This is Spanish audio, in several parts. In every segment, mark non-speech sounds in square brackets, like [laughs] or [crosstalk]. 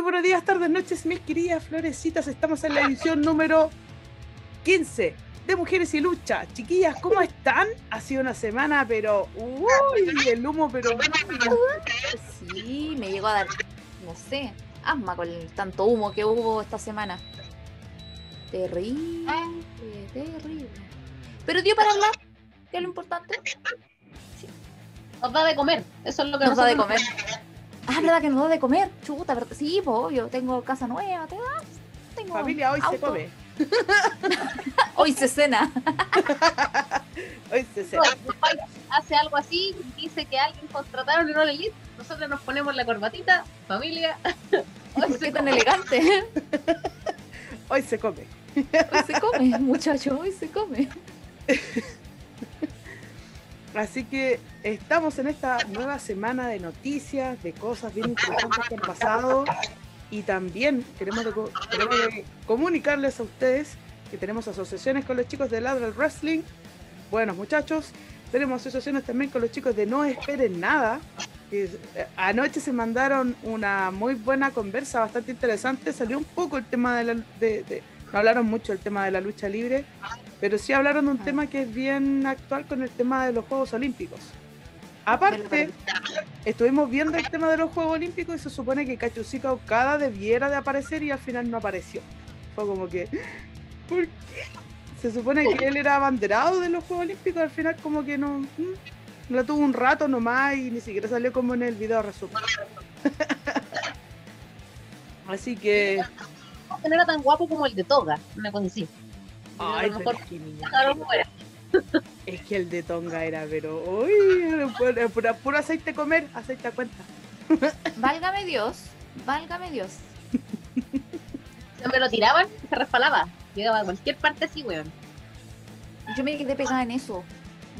Muy buenos días, tardes, noches, mis queridas florecitas. Estamos en la edición número 15 de Mujeres y Lucha. Chiquillas, ¿cómo están? Ha sido una semana, pero. ¡Uy! El humo, pero. Sí, me llegó a dar, no sé, asma con el tanto humo que hubo esta semana. Terrible, terrible. Pero dio para hablar, que es lo importante. Nos da de comer, eso es lo que Nos da de comer. Ah, ¿verdad que nos da de comer? Chuta, ¿verdad? sí, pues obvio, tengo casa nueva, te das. Tengo Familia, hoy se come. [laughs] Hoy se cena. [laughs] Hoy se. No, país hace algo así, dice que alguien contrataron y no le. Nosotros nos ponemos la corbatita, familia. [laughs] Hoy ¿Por se tan elegante? Hoy se come. Hoy se come, muchacho, hoy se come. Así que estamos en esta nueva semana de noticias, de cosas bien importantes que han pasado. Y también queremos, comunicarles a ustedes que tenemos asociaciones con los chicos de Ladra Wrestling. Buenos muchachos. Tenemos asociaciones también con los chicos de No Esperen Nada. que, eh, anoche se mandaron una muy buena conversa, bastante interesante. Salió un poco el tema de la... de- no hablaron mucho del tema de la lucha libre, pero sí hablaron de un Ah. tema que es bien actual con el tema de los Juegos Olímpicos. Aparte, estuvimos viendo el tema de los Juegos Olímpicos y se supone que Kachushika Okada debiera de aparecer y al final no apareció. Fue como que, [gasps] ¿por qué? Se supone que él era abanderado de los Juegos Olímpicos, al final como que no, mm, la tuvo un rato nomás y ni siquiera salió como en el video resumen. [laughs] Así que, No era tan guapo como el de Toga, una cosa así. Ay, a lo mejor es que niña, dejaron fuera. es que el de Tonga era, pero, uy, puro, puro- puro aceite comer, aceite a cuenta. [laughs] Válgame Dios, válgame Dios. Se me lo tiraban se resbalaba. Llegaba a cualquier parte así, weón. Yo me quedé pegada en eso.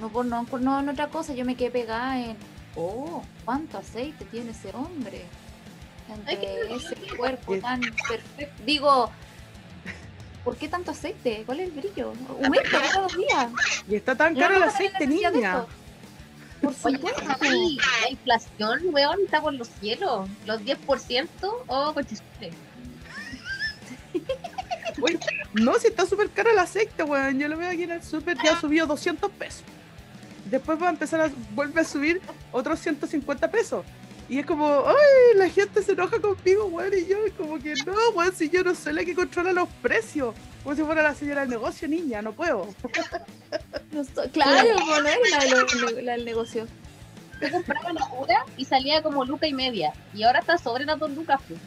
No por no, por no en otra cosa, yo me quedé pegada en. Oh, cuánto aceite tiene ese hombre. Ay, Entre ese cuerpo tan perfecto. Digo, ¿por qué tanto aceite? ¿Cuál es el brillo? Aumenta cada dos días. Y está tan caro el aceite, niña. Por Oye, supuesto. sí, la inflación, weón, está por los cielos. Los 10%, oh, conchisule. Uy, [laughs] no, si está súper caro el aceite, weón. Yo lo veo aquí en el súper, ya subió 200 pesos. Después va a empezar a vuelve a subir otros 150 pesos. Y es como, ay, la gente se enoja conmigo, weón. Y yo, como que no, weón, si yo no soy la que controla los precios. Como si fuera la señora del negocio, niña, no puedo. [laughs] No claro, bueno, es la, del negocio. Yo compraba la pura y salía como luca y media. Y ahora está sobre las dos lucas, pues.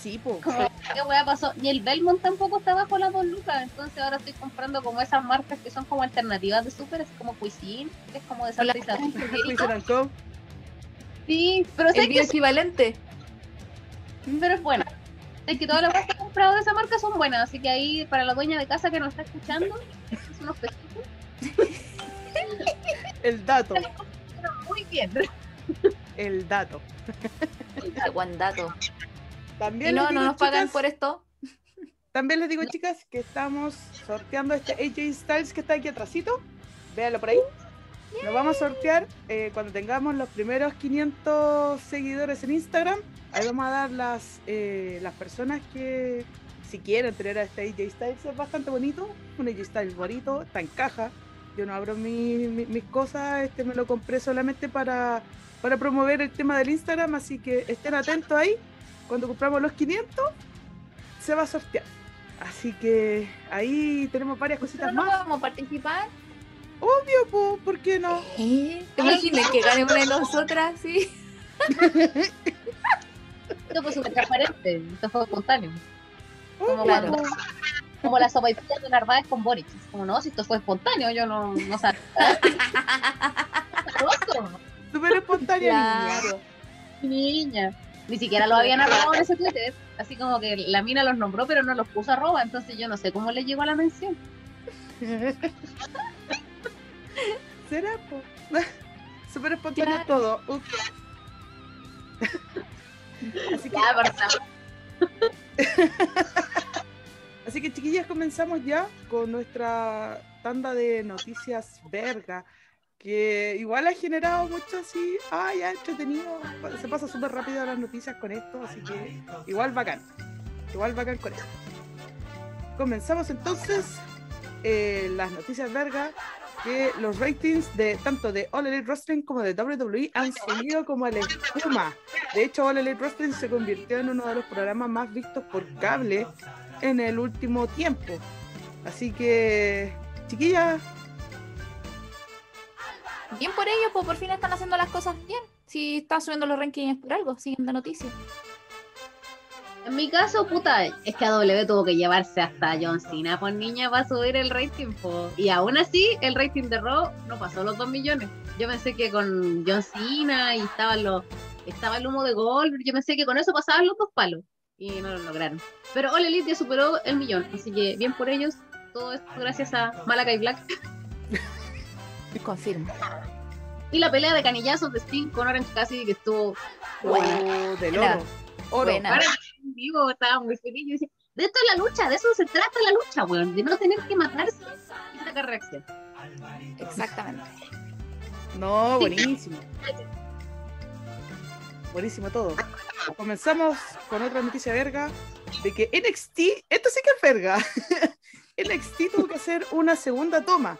Sí. Como, ¿Qué weá pasó? Y el Belmont tampoco está bajo las dos lucas. Entonces ahora estoy comprando como esas marcas que son como alternativas de súper, así como Cuisine, que es como de Hola, [laughs] Sí, pero sé El que bioequivalente. pero es buena. Sé que todas las cosas que he comprado de esa marca son buenas, así que ahí para la dueña de casa que nos está escuchando, es unos [laughs] pesitos, El dato, pero muy bien. el dato. Qué buen dato. También Y no, no nos pagan por esto. También les digo, chicas, que estamos sorteando este AJ Styles que está aquí atrásito. Véanlo por ahí. Lo vamos a sortear eh, cuando tengamos los primeros 500 seguidores en Instagram. Ahí vamos a dar las, eh, las personas que, si quieren tener a este AJ Styles, es bastante bonito. Un AJ Styles bonito, está en caja. Yo no abro mi- mi- mis cosas, este me lo compré solamente para, para promover el tema del Instagram. Así que estén atentos ahí. Cuando compramos los 500, se va a sortear. Así que ahí tenemos varias cositas Pero no más. vamos a participar. Obvio, po, ¿por qué no? ¿Eh? ¿Te imaginas que gane una de nosotras? Sí. Esto fue súper transparente, esto fue espontáneo. Como, Obvio, Claro. po. como la sopa y de Narváez con Boric. Como no, si esto fue espontáneo, yo no, no sabía. [laughs] Súper. Claro. niña. Ni siquiera lo habían arrobado en ese Twitter. Así como que la mina los nombró, pero no los puso arroba. Entonces yo no sé cómo le llegó a la mención. [laughs] ¿Será, po? [laughs] Súper espontáneo Claro. todo. [laughs] Así que, [laughs] así que, chiquillas, comenzamos ya con nuestra tanda de noticias verga. que igual ha generado mucho así, ah, ya entretenido, se pasa súper rápido las noticias con esto, así que igual bacán, igual bacán con esto. Comenzamos entonces eh, las noticias verga, que los ratings de tanto de All Elite Wrestling como de WWE han subido como el espuma. De hecho, All Elite Wrestling se convirtió en uno de los programas más vistos por cable en el último tiempo. Así que, chiquillas, Bien por ellos, pues por fin están haciendo las cosas bien. Si están subiendo los rankings por algo, siguen de noticias. En mi caso, puta, es que AW tuvo que llevarse hasta John Cena por niña para subir el rating. po. Y aún así, el rating de Raw no pasó los 2 millones. Yo pensé que con John Cena y estaba, los, estaba el humo de Goldberg, yo pensé que con eso pasaban los dos palos. Y no lo lograron. Pero All Elite ya superó el millón. Así que bien por ellos. Todo esto gracias a Malakai Black. [laughs] Confirmo. Y la pelea de canillazos de Sting con Orange Cassidy que estuvo Buena. oh, del oro. Oro. Buena. En vivo estaba muy feliz. Yo decía, de esto es la lucha, de eso se trata la lucha, weón. De no tener que matarse y sacar reacción. Exactamente. No, buenísimo. Buenísimo todo. Comenzamos con otra noticia verga de que NXT, esto sí que es verga. [laughs] NXT tuvo que hacer una segunda toma.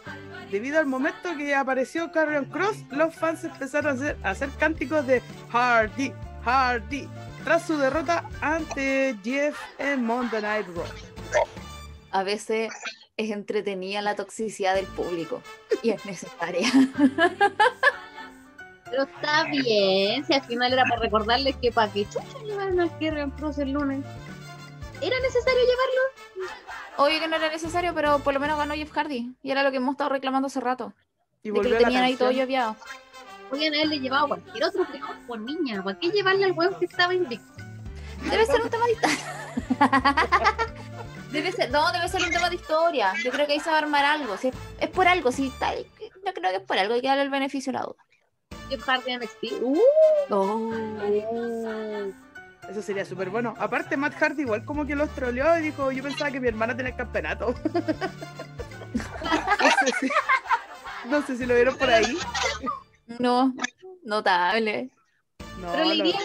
Debido al momento que apareció Carrion Cross, los fans empezaron a hacer, a hacer cánticos de Hardy, Hardy, tras su derrota ante Jeff en Monday Night Raw. A veces es entretenida la toxicidad del público y es necesaria. [laughs] Pero está bien, si al final era para recordarles que para que chucha llevaron al Kerrion Cross el lunes. ¿Era necesario llevarlo? Obvio que no era necesario, pero por lo menos ganó Jeff Hardy. Y era lo que hemos estado reclamando hace rato. Y De que volvió lo tenían ahí todo lloviado. Podían haberle llevado a cualquier otro peor por niña. ¿Para qué llevarle al weón que estaba invicto? Debe ser un tema de historia. [laughs] debe ser, no, debe ser un tema de historia. Yo creo que ahí se va a armar algo. Si es, es por algo, si ahí, yo creo que es por algo. Hay que darle el beneficio a la duda. Jeff Hardy NXT. Uh, Oh. Eso sería súper bueno. Aparte, Matt Hardy igual como que los troleó y dijo, yo pensaba que mi hermana tenía el campeonato. [laughs] no, sé si, no sé si lo vieron por ahí. No, notable. No, Pero la lo- idea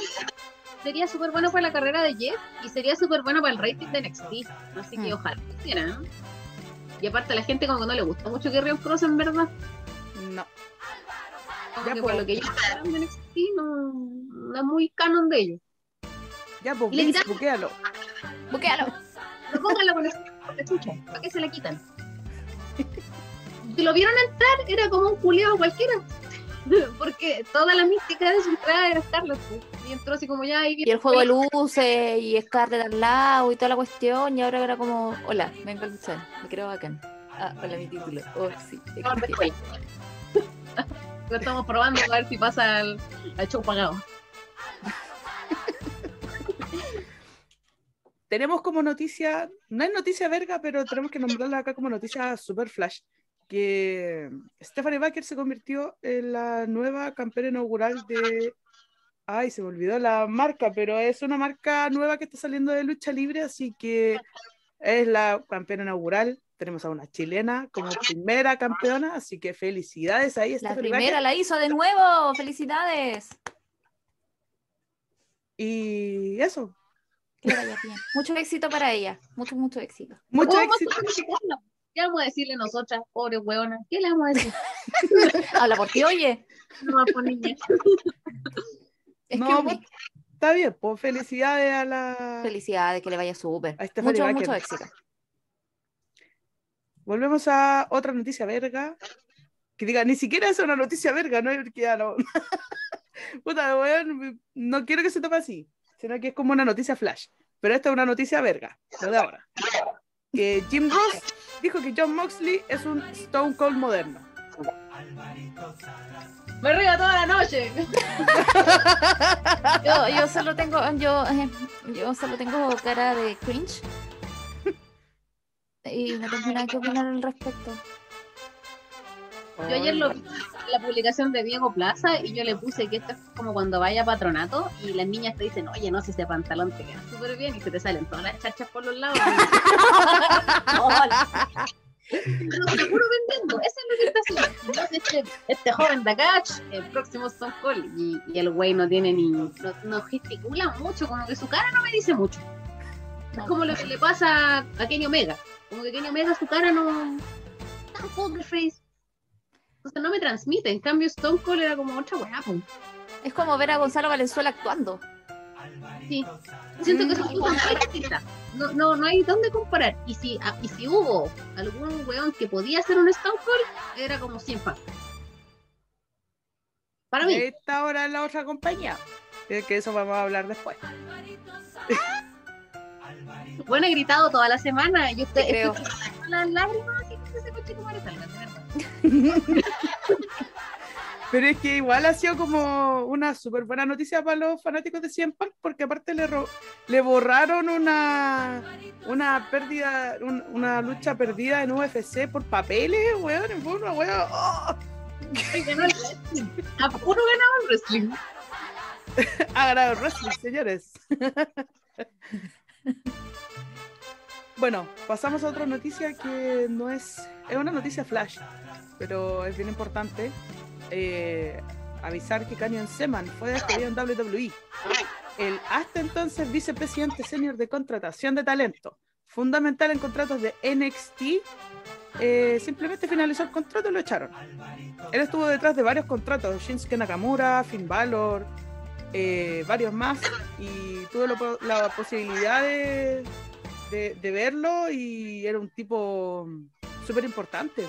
sería súper bueno para la carrera de Jeff y sería súper bueno para el rating de NXT. Así que Mm. ojalá lo hicieran. Y aparte a la gente como que no le gusta mucho que Rion Cross en verdad. no. Ya, que pues. por lo que ellos hablaron de NXT no, no es muy canon de ellos. Ya, pues, le pónganlo con esa con la chucha. ¿Para qué se la quitan? Si lo vieron entrar, era como un culiado cualquiera. [laughs] Porque toda la mística de su entrada era Scarlett. pues. Y entró así como ya y Y el juego de luces y Scarlett al lado y toda la cuestión. Y ahora era como, hola, vengo a luchar. Me creo bacán. Ah, hola mi título. Oh, sí. No. Lo estamos probando a ver si pasa al, al show pagado. Tenemos como noticia, no es noticia verga, pero tenemos que nombrarla acá como noticia super flash, que Stephanie Baker se convirtió en la nueva campeona inaugural de... Ay, se me olvidó la marca, pero es una marca nueva que está saliendo de lucha libre, así que es la campeona inaugural. Tenemos a una chilena como primera campeona, así que felicidades ahí, La Stephanie primera Baker. la hizo de nuevo. ¡Felicidades! Y eso, Que le vaya bien. Mucho éxito para ella. Mucho, mucho éxito. mucho ¿Cómo éxito. vamos a criticarla? ¿Qué vamos a decirle nosotras, pobre hueona? ¿Qué le vamos a decir? [laughs] Habla por ti, oye. No va a poner niña. Es No, que pues, Está bien, pues felicidades a la... felicidades, que le vaya súper. Mucho, Baker. mucho éxito. Volvemos a otra noticia verga. Que diga, ni siquiera es una noticia verga, ¿no? Porque ya no. [laughs] Puta, weón, no quiero que se tome así, sino que es como una noticia flash. Pero esta es una noticia verga, lo de ahora. Que Jim Ross dijo que John Moxley es un Stone Cold moderno. Me río toda la noche. [laughs] Yo, yo solo tengo, yo, eh, yo solo tengo cara de cringe. Y no tengo nada que opinar al respecto. Yo ayer lo vi en la publicación de Diego Plaza y yo le puse que esto es como cuando vaya a patronato y las niñas te dicen, oye, no sé, ese pantalón te queda súper bien y se te salen todas las chachas por los lados. [laughs] Pero seguro vendiendo, eso es lo que está haciendo. este, este joven de acá, el próximo Stone Cold. Y, y el güey no tiene ni. No, no gesticula mucho, como que su cara no me dice mucho. Es como lo que le pasa a Kenny Omega. Como que Kenny Omega, su cara no. Tan poker face. O sea, no me transmite. En cambio, Stone Cold era como otra weá. Es como ver a Gonzalo Valenzuela actuando. Sí. Siento que eso es un artista. No, no, no hay dónde comparar. Y si, ah, y si hubo algún weón que podía ser un Stone Cold, era como 100 fans. Para mí. Esta ahora en la otra compañía. Que eso vamos a hablar después. Bueno, he gritado toda la semana. Y usted Te creo. estoy [laughs] con las lágrimas y que ese coche madre salga, de verdad. [laughs] Pero es que igual ha sido como una súper buena noticia para los fanáticos de CM Punk, porque aparte le, ro- le borraron una, una pérdida, un- una lucha perdida en UFC por papeles, weón, fue una weón. ¡oh! A puro ganado el wrestling. [laughs] Ha ganado el wrestling, señores. [laughs] bueno, pasamos a otra noticia que no es. Es una noticia flash, pero es bien importante. eh, avisar que Canyon Seman fue despedido en WWE. El hasta entonces vicepresidente senior de contratación de talento, fundamental en contratos de NXT, eh, simplemente finalizó el contrato y lo echaron. Él estuvo detrás de varios contratos, Shinsuke Nakamura, Finn Balor, eh, varios más y tuve la, la posibilidad de, de- de verlo y era un tipo súper importante.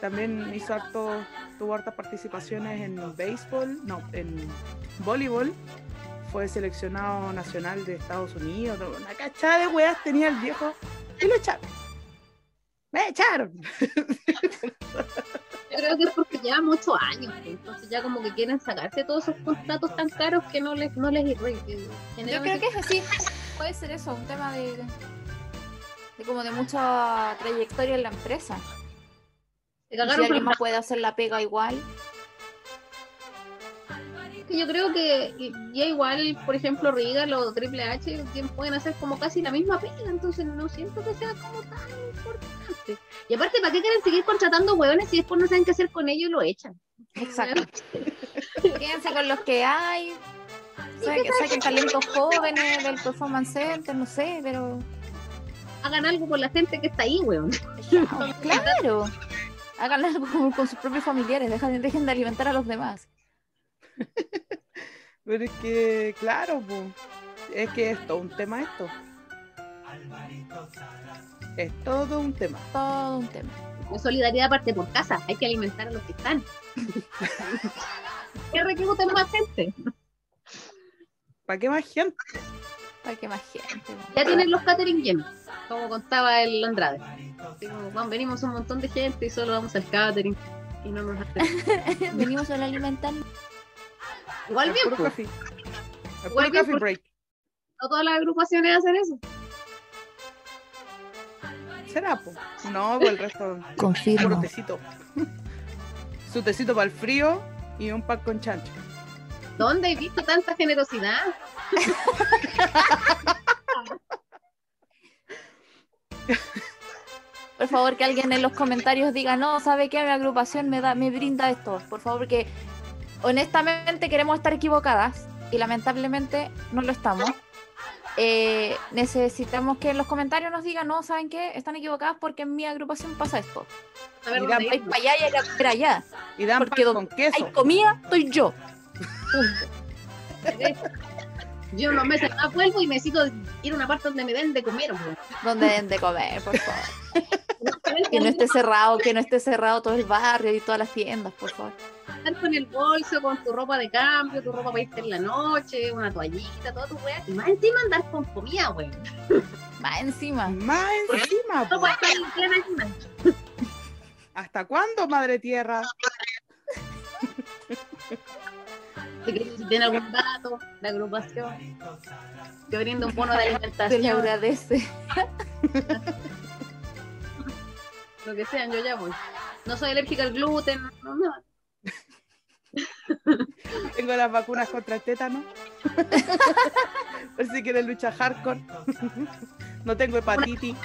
También hizo harto, tuvo hartas participaciones en béisbol, no, en voleibol. Fue seleccionado nacional de Estados Unidos. Una cachada de weas tenía el viejo y lo echaron. ¡Me echaron! Yo creo que es porque lleva muchos años, pues, entonces ya como que quieren sacarse todos esos contratos tan caros que no les, no les irri- que Yo creo que es así. Puede ser eso, un tema de, de como de mucha trayectoria en la empresa. Y si alguien más puede hacer la pega igual. que yo creo que ya igual, por ejemplo, Regal o Triple H pueden hacer como casi la misma pega, entonces no siento que sea como tan importante. Y aparte, ¿para qué quieren seguir contratando hueones si después no saben qué hacer con ellos y lo echan? Exacto. [laughs] Quédense con los que hay. Saquen, saquen talentos jóvenes del Performance Center, no sé, pero. Hagan algo por la gente que está ahí, weón. [laughs] Claro. Hagan algo con, con sus propios familiares, dejen, dejen de alimentar a los demás. [laughs] Pero es que, claro, po, es que es todo un tema esto. Es todo un tema. Todo un tema. La solidaridad parte por casa, hay que alimentar a los que están. [laughs] que recluten más gente. ¿Para qué más gente? Para que más gente. Ya tienen los catering llenos, como contaba el Andrade. Así como, "Juan, venimos un montón de gente y solo vamos al catering y no nos. [laughs] Venimos a alimentar. Igual bien, puro coffee. El Igual puro bien, coffee break. no todas las agrupaciones hacen eso. ¿Será, po? No, pues el resto, Confirmo. tecito. [laughs] Su tecito para el frío y un pan con chancho. ¿Dónde he visto tanta generosidad? Por favor, que alguien en los comentarios diga, no, ¿sabe qué? Mi agrupación me da, me brinda esto. Por favor, porque honestamente queremos estar equivocadas y lamentablemente no lo estamos. Eh, necesitamos que en los comentarios nos digan, no, ¿saben qué? Están equivocadas porque en mi agrupación pasa esto. A ver, Mira, ¿dónde Hay hay? para allá y hay que allá. Y dan Porque pan don- con queso. Hay comida, estoy yo. Yo unos meses más vuelvo y necesito ir a una parte donde me den de comer. Donde den de comer, por favor. Que no esté cerrado, que no esté cerrado todo el barrio y todas las tiendas, por favor. Estar con el bolso, con tu ropa de cambio, tu ropa para irte en la noche, una toallita, toda tu weá. Y más encima andar con comida, weón. Más encima. Más encima, No puedes estar en. ¿Hasta cuándo, madre tierra? [laughs] Si tiene algún dato, la agrupación, que brinda un bono de [laughs] Se le alimentación, agradece. [laughs] lo que sean, yo ya voy. No soy alérgica al gluten, no, no. [laughs] Tengo las vacunas contra el tétano. Por si quieres lucha hardcore. No tengo hepatitis.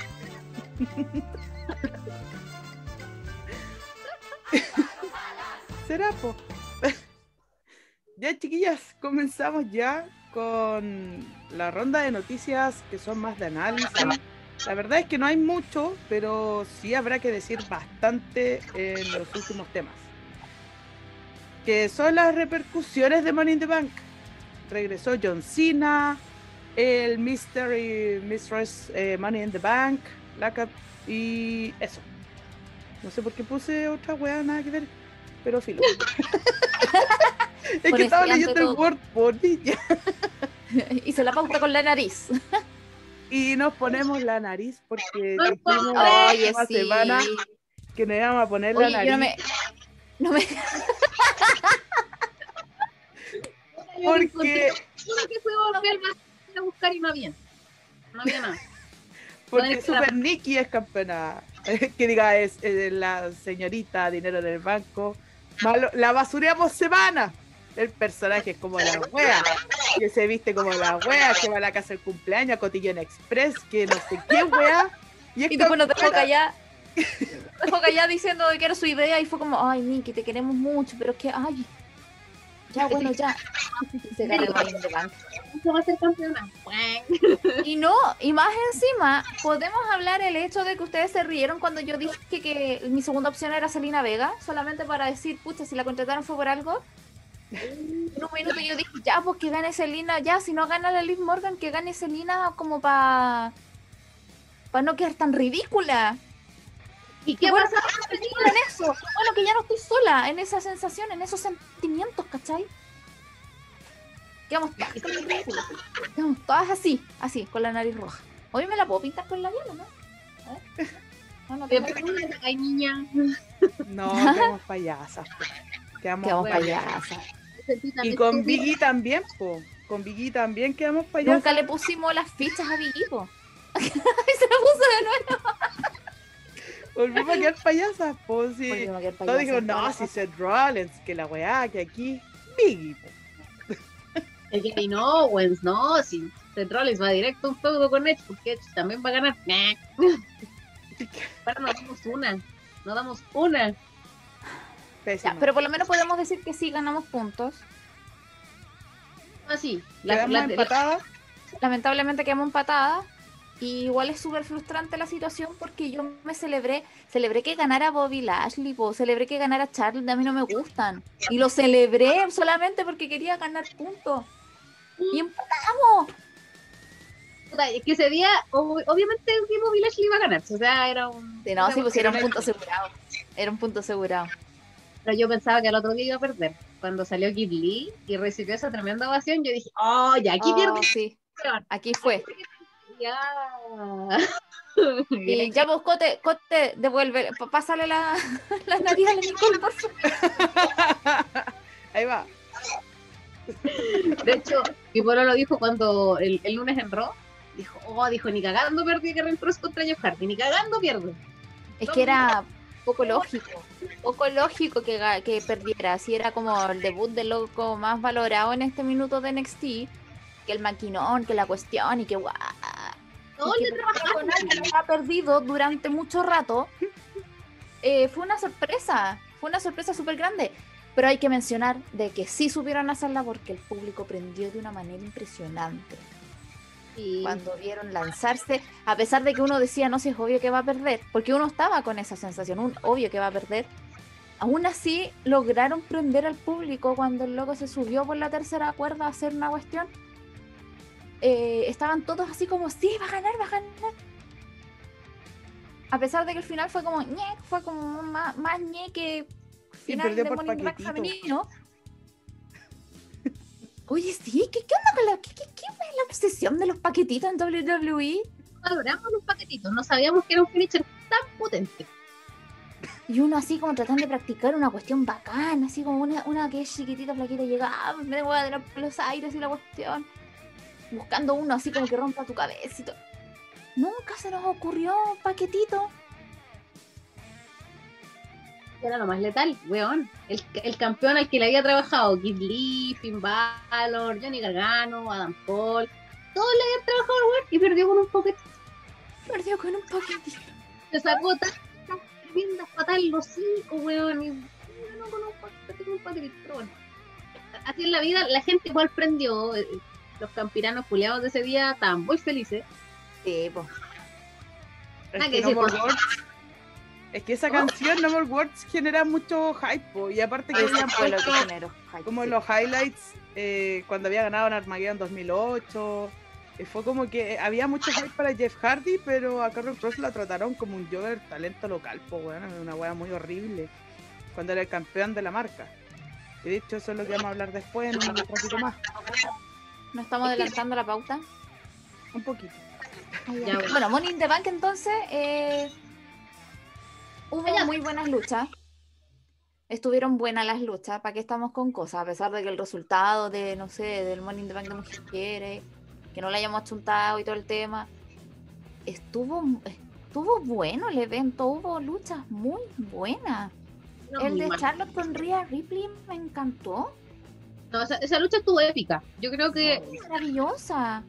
será, po. Ya, chiquillas, comenzamos ya con la ronda de noticias que son más de análisis. La verdad es que no hay mucho, pero sí habrá que decir bastante en los últimos temas. Que son las repercusiones de Money in the Bank. Regresó John Cena, el Mystery Mistress eh, Money in the Bank, la y eso. No sé por qué puse otra weá, nada que ver, pero filo. [laughs] es Por que estaba leyendo el. Word por niña. [laughs] Hice la pauta con la nariz. Y nos [laughs] ponemos la nariz porque favor. la Oye, última sí. semana que nos íbamos a poner Oye, la yo nariz. no me. No me. Porque, Uno que fue a volver a buscar y no había. No había nada. porque Super Nikki es campeona. que diga, es, eh, la señorita dinero del banco. Malo- la basureamos semana. El personaje es como la wea, que se viste como la wea, que va a la casa del cumpleaños, a Cotillón Express, que no sé qué wea. Y, Y después nos dejó callar. Nos dejó callar diciendo que era su idea y fue como, ay, Niki, te queremos mucho, pero es que, ay. Ya, bueno, ya. Y se ganó el Money in the Bank. ¿Cómo va a ser campeona? [laughs] Y no, y más encima, podemos hablar el hecho de que ustedes se rieron cuando yo dije que, que mi segunda opción era Selena Vega, solamente para decir, pucha, si la contrataron fue por algo. En un minuto yo dije, ya, pues que gane Selena, ya, si no gana la Liv Morgan, que gane Selena como para para no quedar tan ridícula. ¿Y qué bueno, pasa? en eso. Bueno, que ya no estoy sola en esa sensación, en esos sentimientos, ¿cachai? Quedamos todas con. Quedamos todas así, así, con la nariz roja. Hoy me la puedo pintar con labial, ¿o ¿no? A ver. No, no. Ay, niña. No, [laughs] quedamos payasas. Quedamos Quedamos payasas. Y con Biggie también, po. Con Biggie también quedamos payasas. Nunca le pusimos las fichas a Biggie, po. [laughs] y se la puso de nuevo. Volvimos a quedar payasas, po. Sí. Volvimos a quedar Todos dijimos, no, la si Seth Rollins, que la weá, que aquí. Biggie, po. El que no, Owens, no, si Seth Rollins va directo un feudo con Edge, porque Edge también va a ganar. [laughs] Ahora nos damos una, no damos una. Ya, pero por lo menos podemos decir que sí ganamos puntos. Así, la, Quedamos la- la- empatadas. lamentablemente quedamos empatadas. Y igual es súper frustrante la situación porque yo me celebré, celebré que ganara Bobby Lashley, po, celebré que ganara Charlotte, a mí no me gustan. Y lo celebré solamente porque quería ganar puntos. Y empatamos. es que ese día, ob- obviamente, Village le iba a ganar. O sea, era un. Sí, no, sí, pues era un Pero punto asegurado. Era un punto asegurado. yo pensaba que al otro día iba a perder. Cuando salió Kid Lee y recibió esa tremenda ovación, yo dije, oh, ya aquí Oh, pierde. sí, weón". aquí fue. Ya. Y ya vos, Cote, Cote, devuelve, pásale la, [laughs] la nariz a la Nicole, por favor. Ahí va. De hecho, mi pueblo lo dijo cuando el, el lunes en Raw. Dijo, oh, dijo, ni cagando perdí que Cross contra Jeff Hardy, ni cagando pierde. Es que era poco lógico, poco lógico que, que perdiera. Si era como el debut del loco más valorado en este minuto de NXT, que el maquinón, que la cuestión y que guau. Y le trabajaron. con alguien que ha perdido durante mucho rato. [laughs] eh, fue una sorpresa, fue una sorpresa súper grande. Pero hay que mencionar de que sí supieron hacerla porque el público prendió de una manera impresionante Sí. cuando vieron lanzarse, a pesar de que uno decía, no, si es obvio que va a perder, porque uno estaba con esa sensación, un obvio que va a perder, aún así lograron prender al público cuando el loco se subió por la tercera cuerda a hacer una cuestión. Eh, estaban todos así como, sí, va a ganar, va a ganar. A pesar de que el final fue como, ñe, fue como más, más ñe que final de Bank paquetito. femenino. Oye, sí, ¿qué, qué onda con la, qué, qué, qué es la obsesión de los paquetitos en? WWE? valoramos los paquetitos, no sabíamos que era un finisher tan potente. Y uno así como tratando de practicar una cuestión bacana, así como una, una que es chiquitita, flaquita, y llega, ah, me voy a dar los aires y la cuestión. Buscando uno así como que rompa tu cabeza y todo. Nunca se nos ocurrió un paquetito. Era lo más letal, weón. El, el campeón al que le había trabajado, Kid Lee, Finn Balor, Johnny Gargano, Adam Cole, todos le habían trabajado al weón y perdió con un paquetito. Perdió con un paquetito. Se sacó tantas tremendas en los cinco, weón, y ganó con un paquetito. un. Así en la vida, la gente igual prendió. eh, Los campiranos culeados de ese día estaban muy felices. Sí, pues. Es Ah, que que No sí, More. Words- es que esa canción, No More Words, genera mucho hype, po, y aparte que habían puesto como sí. los highlights eh, cuando había ganado en Armageddon 2008. eh, fue como que había mucho hype para Jeff Hardy, pero a Carol Cross la trataron como un Jover talento local, po, weón, una wea muy horrible. Cuando era el campeón de la marca. Y de hecho, eso es lo que vamos a hablar después en un ratito más. ¿No estamos adelantando la pauta? Un poquito. Ya, bueno. Bueno, Money in the Bank entonces eh, hubo Ya. muy buenas luchas. Estuvieron buenas las luchas, ¿para qué estamos con cosas? A pesar de que el resultado de, no sé, del Money in the Bank de mujeres, que no le hayamos chuntado y todo el tema, estuvo, estuvo bueno el evento, hubo luchas muy buenas. No, el muy de mal. Charlotte con Rhea Ripley me encantó, No, esa, esa lucha estuvo épica. Yo creo que maravillosa.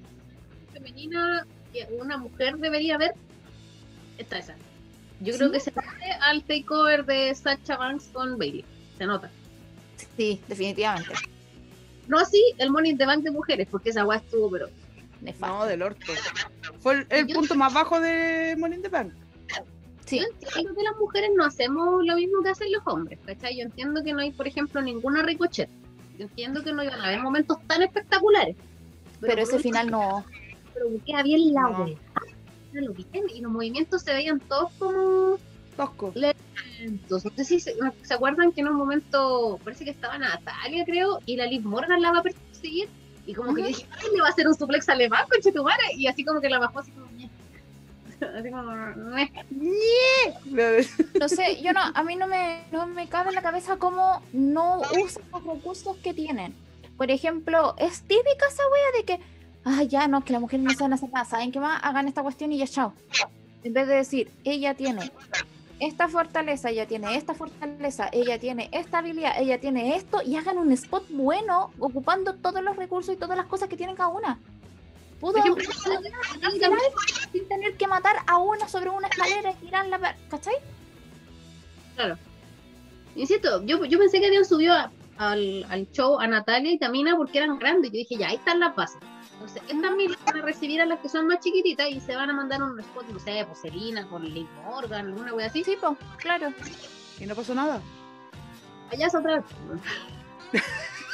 femenina una mujer debería ver está esa. Yo creo que se parece al takeover de Sacha Banks con Bailey. Se nota. Sí, definitivamente. No así el Money in the Bank de mujeres, porque esa weá estuvo, pero Nefasto. No, del orto. Fue el, punto más bajo de Money in the Bank. Sí. Yo entiendo que las mujeres no hacemos lo mismo que hacen los hombres, ¿cachai? Yo entiendo que no hay, por ejemplo, ninguna ricochet. Yo entiendo que no iban a haber momentos tan espectaculares. Pero ese final no. Pero queda bien la No. Lo bien, y los movimientos se veían todos como Tosco. lentos. No sé si se, se acuerdan que en un momento parece que estaba Natalia, creo, y la Liz Morgan la va a perseguir. Y como que yo dije, ay, le va a hacer un suplex alemán, conche tu madre", Y así como que la bajó así como. Así como. No sé, yo no, a mí no me, no me cabe en la cabeza cómo no usan los recursos que tienen. Por ejemplo, es típica esa wea de que, ah, ya no, que las mujeres no saben hacer nada, ¿saben qué más? Hagan esta cuestión y ya chao. En vez de decir, ella tiene esta fortaleza, ella tiene esta fortaleza, ella tiene esta habilidad, ella tiene esto, y hagan un spot bueno ocupando todos los recursos y todas las cosas que tienen cada una. Pudo final, [laughs] sin tener que matar a una sobre una escalera y tirarla, per- ¿cachai? Insisto, yo, yo pensé que habían subido a- al, al show a Natalia y Tamina porque eran grandes. Yo dije, ya, ahí están las bases. Entonces, estas minas van a recibir a las que son más chiquititas y se van a mandar un spot, no sé, por Selena, por Liv Morgan, alguna wea así. Sí, pues, claro. Y no pasó nada. Allá es otra.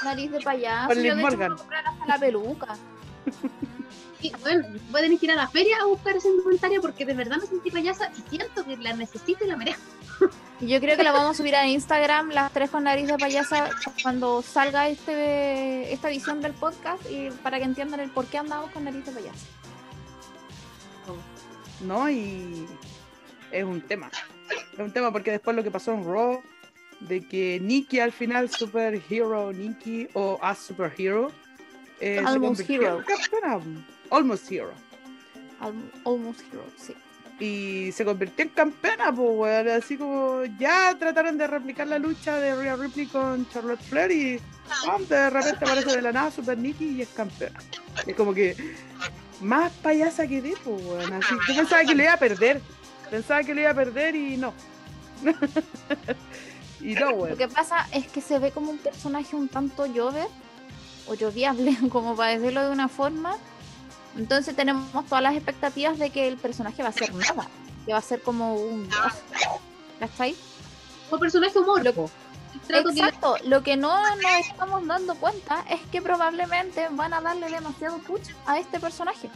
Nariz de payaso. Con Yo Liv de hecho hasta la peluca. [laughs] Y bueno, voy a tener que ir a la feria a buscar ese inventario porque de verdad me sentí payasa y siento que la necesito y la merezco. Y yo creo que la vamos a subir a Instagram, las tres con nariz de payasa, cuando salga este esta edición del podcast y para que entiendan el por qué andamos con nariz de payasa. ¿no? Y es un tema. Es un tema porque después lo que pasó en Raw, de que Nikki al final, Superhero Nikki o As Superhero, eh, se Almost convirtió Hero. en campeona. Almost Hero. Al- Almost Hero, sí. Y se convirtió en campeona, pues, weón. Así como ya trataron de replicar la lucha de Rhea Ripley con Charlotte Flair y ¡pam! de repente aparece de la nada Super Nikki y es campeona. Es como que más payasa que de, pues, weón. Así, yo pensaba que le iba a perder. Pensaba que le iba a perder y no. [laughs] y no, Lo weón. que pasa es que se ve como un personaje un tanto llover o lloviable, [laughs] como para decirlo de una forma. Entonces tenemos todas las expectativas de que el personaje va a ser nada, que va a ser como un dios. ¿Cachai? Como personaje que le- Exacto, lo que no nos estamos dando cuenta es que probablemente van a darle demasiado push a este personaje.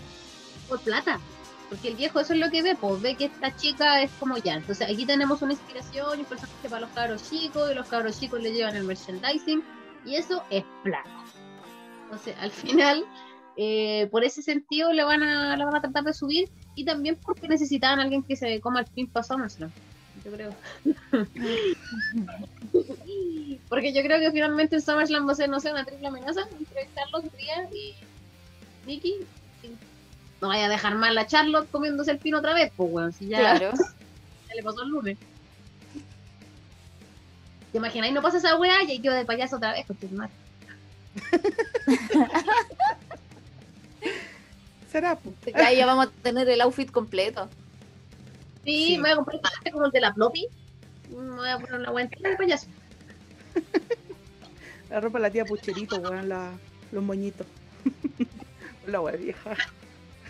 por plata. Porque el viejo eso es lo que ve, pues ve que esta chica es como ya. Entonces aquí tenemos una inspiración y un personaje para los cabros chicos, y los cabros chicos le llevan el merchandising, y eso es plata. Entonces al final, eh, por ese sentido, le van, a, la van a tratar de subir, y también porque necesitaban a alguien que se coma el pin para SummerSlam. Yo creo. [laughs] porque yo creo que finalmente en SummerSlam va a ser, no sé, una triple amenaza entre Carlos Ría y Nikki. No vaya a dejar mal a Charlotte comiéndose el pino otra vez, pues weón, si ya, Claro. [laughs] ya le pasó el lunes. ¿Te imagináis? No pasa esa weá y ahí quedo de payaso otra vez, con tu madre. [laughs] Será, pues. [laughs] Ya, ya vamos a tener el outfit completo. Sí, Sí. me voy a comprar como el de la Floppy. Me voy a poner una buena de payaso. [laughs] La ropa de la tía Pucherito, weón, la, los moñitos. [laughs] la wea vieja.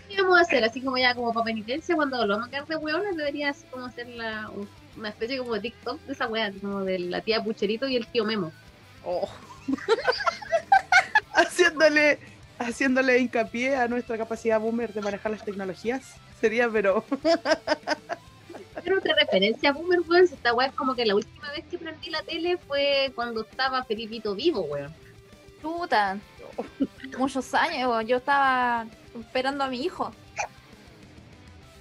¿Qué vamos a hacer? Así como ya como para penitencia, cuando lo vamos a quedar de hueones, debería así como hacer la, una especie como de TikTok de esa wea, como de la tía Pucherito y el tío Memo. Oh. haciéndole, haciéndole hincapié a nuestra capacidad boomer de manejar las tecnologías. Sería, pero. [laughs] Pero otra referencia, Boomer, weón, si esta weá es como que la última vez que prendí la tele fue cuando estaba Felipito vivo, weón. Puta. [laughs] Muchos años, weón. yo estaba esperando a mi hijo.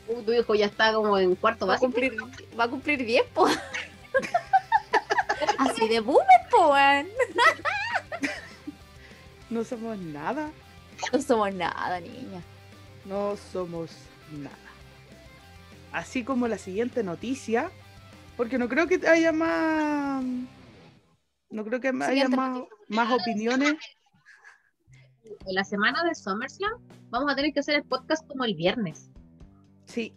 Uh, tu hijo ya está como en cuarto Va a cumplir, va a cumplir 10, po. [laughs] Así de boomer, po, weón. No somos nada. [laughs] No somos nada, niña. No somos nada. Así como la siguiente noticia, porque no creo que haya más. No creo que haya Siguiente más, más opiniones. En la semana de SummerSlam vamos a tener que hacer el podcast como el viernes. Sí,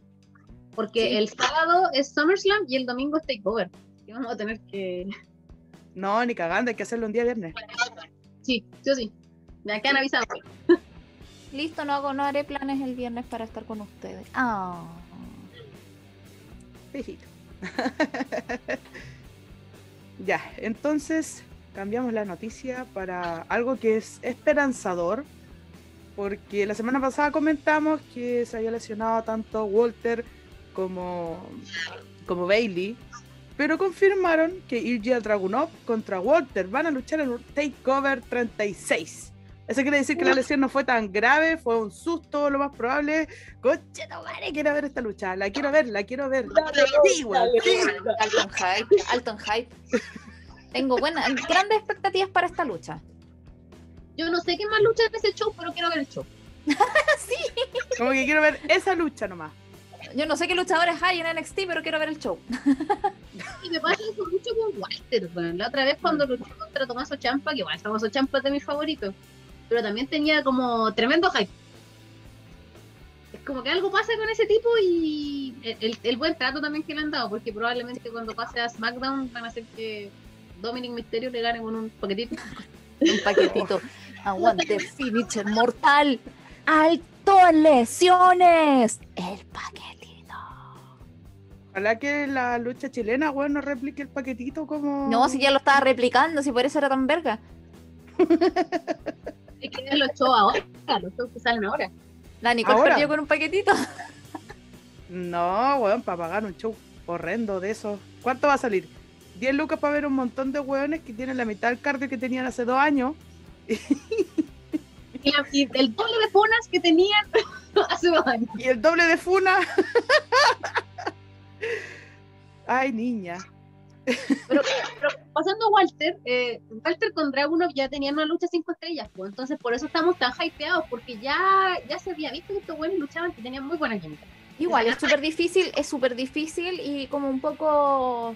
Porque Sí. el sábado es SummerSlam y el domingo es Takeover. Y vamos a tener que. no, ni cagando, hay que hacerlo un día viernes. Sí, sí o sí. Me quedan avisados. Listo, no hago, no haré planes el viernes para estar con ustedes. Ah. Besito. [laughs] ya, entonces cambiamos la noticia para algo que es esperanzador, porque la semana pasada comentamos que se había lesionado tanto Walter como, como Bailey, pero confirmaron que Ilya Dragunov contra Walter van a luchar en un Takeover 36. Eso quiere decir que la lesión no fue tan grave, fue un susto, lo más probable. Conche, no vale, quiero ver esta lucha, la quiero ver, la quiero ver. Sí, weón, sí. Alton Hype, Alton Hype. Tengo buenas, grandes expectativas para esta lucha. Yo no sé qué más lucha en ese show, pero quiero ver el show. [laughs] Como que quiero ver esa lucha nomás. Yo no sé qué luchadores hay en NXT, pero quiero ver el show. [laughs] Y me pasa eso mucho con Walter. La otra vez cuando luchó contra Tomaso Champa, que igual Tomaso Champa es de mis favoritos, pero también tenía como tremendo hype. Es como que algo pasa con ese tipo y el, el- el buen trato también que le han dado, porque probablemente cuando pase a SmackDown van a hacer que Dominic Mysterio le gane con un paquetito. [laughs] Un paquetito. [laughs] Aguante, finisher mortal. Alto en lesiones. El paquetito. Ojalá que la lucha chilena, weón, no replique el paquetito como. No, si ya lo estaba replicando, si por eso era tan verga. [laughs] Es que los shows ahora, los shows que salen ahora. La Nicole Ahora. perdió con un paquetito. No, weón, para pagar un show horrendo de eso. ¿Cuánto va a salir? 10 lucas para ver un montón de weones que tienen la mitad del cardio que tenían hace dos años. Y, la- y el doble de fonas que tenían [laughs] hace dos años. Y el doble de funa. [laughs] Ay, niña. Pero, pero pasando a Walter, eh, Walter con Dragunov ya tenían una lucha cinco estrellas, pues entonces por eso estamos tan hypeados, porque ya, ya se había visto que estos buenos luchaban que tenían muy buena química. Igual, es súper difícil, es súper difícil y como un poco...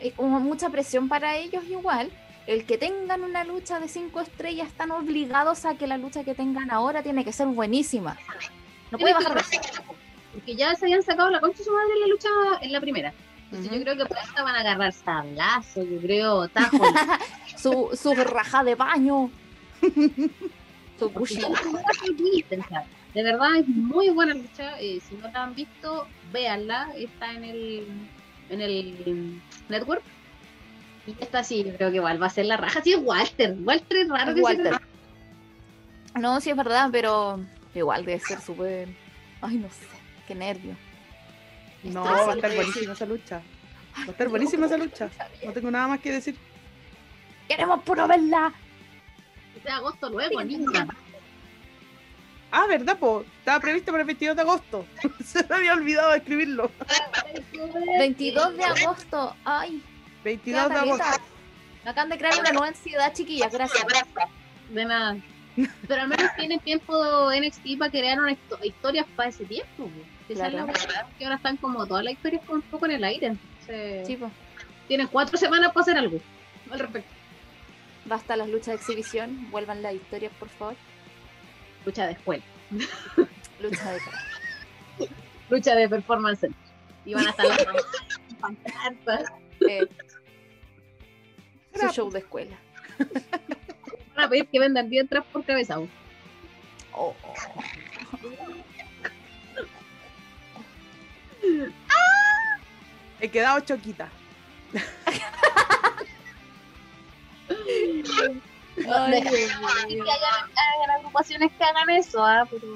eh, como mucha presión para ellos igual. El que tengan una lucha de cinco estrellas están obligados a que la lucha que tengan ahora tiene que ser buenísima. No puede bajar. Porque ya se habían sacado la concha de su madre en la lucha en la primera. Entonces yo creo que por esta van a agarrar sablazo, yo creo, tajo. [laughs] Su, su raja de baño. [laughs] su. De verdad es muy buena lucha. eh, si no la han visto, véanla. Está en el en el network. Y esta sí, yo creo que igual va a ser la raja. Sí, es Walter. Walter es raro que Walter. No, sí es verdad, pero igual debe ser súper... Ay, no sé, qué nervio. No, va a estar buenísima esa lucha. Va a estar buenísima esa lucha. No tengo nada más que decir. Queremos puro verla. que sea agosto luego, niña. Ah, ¿verdad, po? Estaba previsto para el 22 de agosto. [laughs] Se me había olvidado de escribirlo. 22 de agosto. Ay, 22 de agosto. Me acaban de crear una nueva ansiedad, chiquillas. Gracias. De nada. Pero al menos tienen tiempo NXT para crear una histo- historias para ese tiempo. po. Esa es la Claro. verdad, que ahora están como todas las historias un poco en el aire. Sí. Tienen cuatro semanas para hacer algo al respecto. Basta las luchas de exhibición. Vuelvan las historias, por favor. Lucha de escuela, Lucha de [laughs] lucha de performance. Y van a estar las pancartas. eh, su show de escuela. Van a pedir que vendan 10 entradas por cabeza. weón. He quedado choquita. Ay, Deja- Dios que hagan, agrupaciones que hagan eso, ah, pero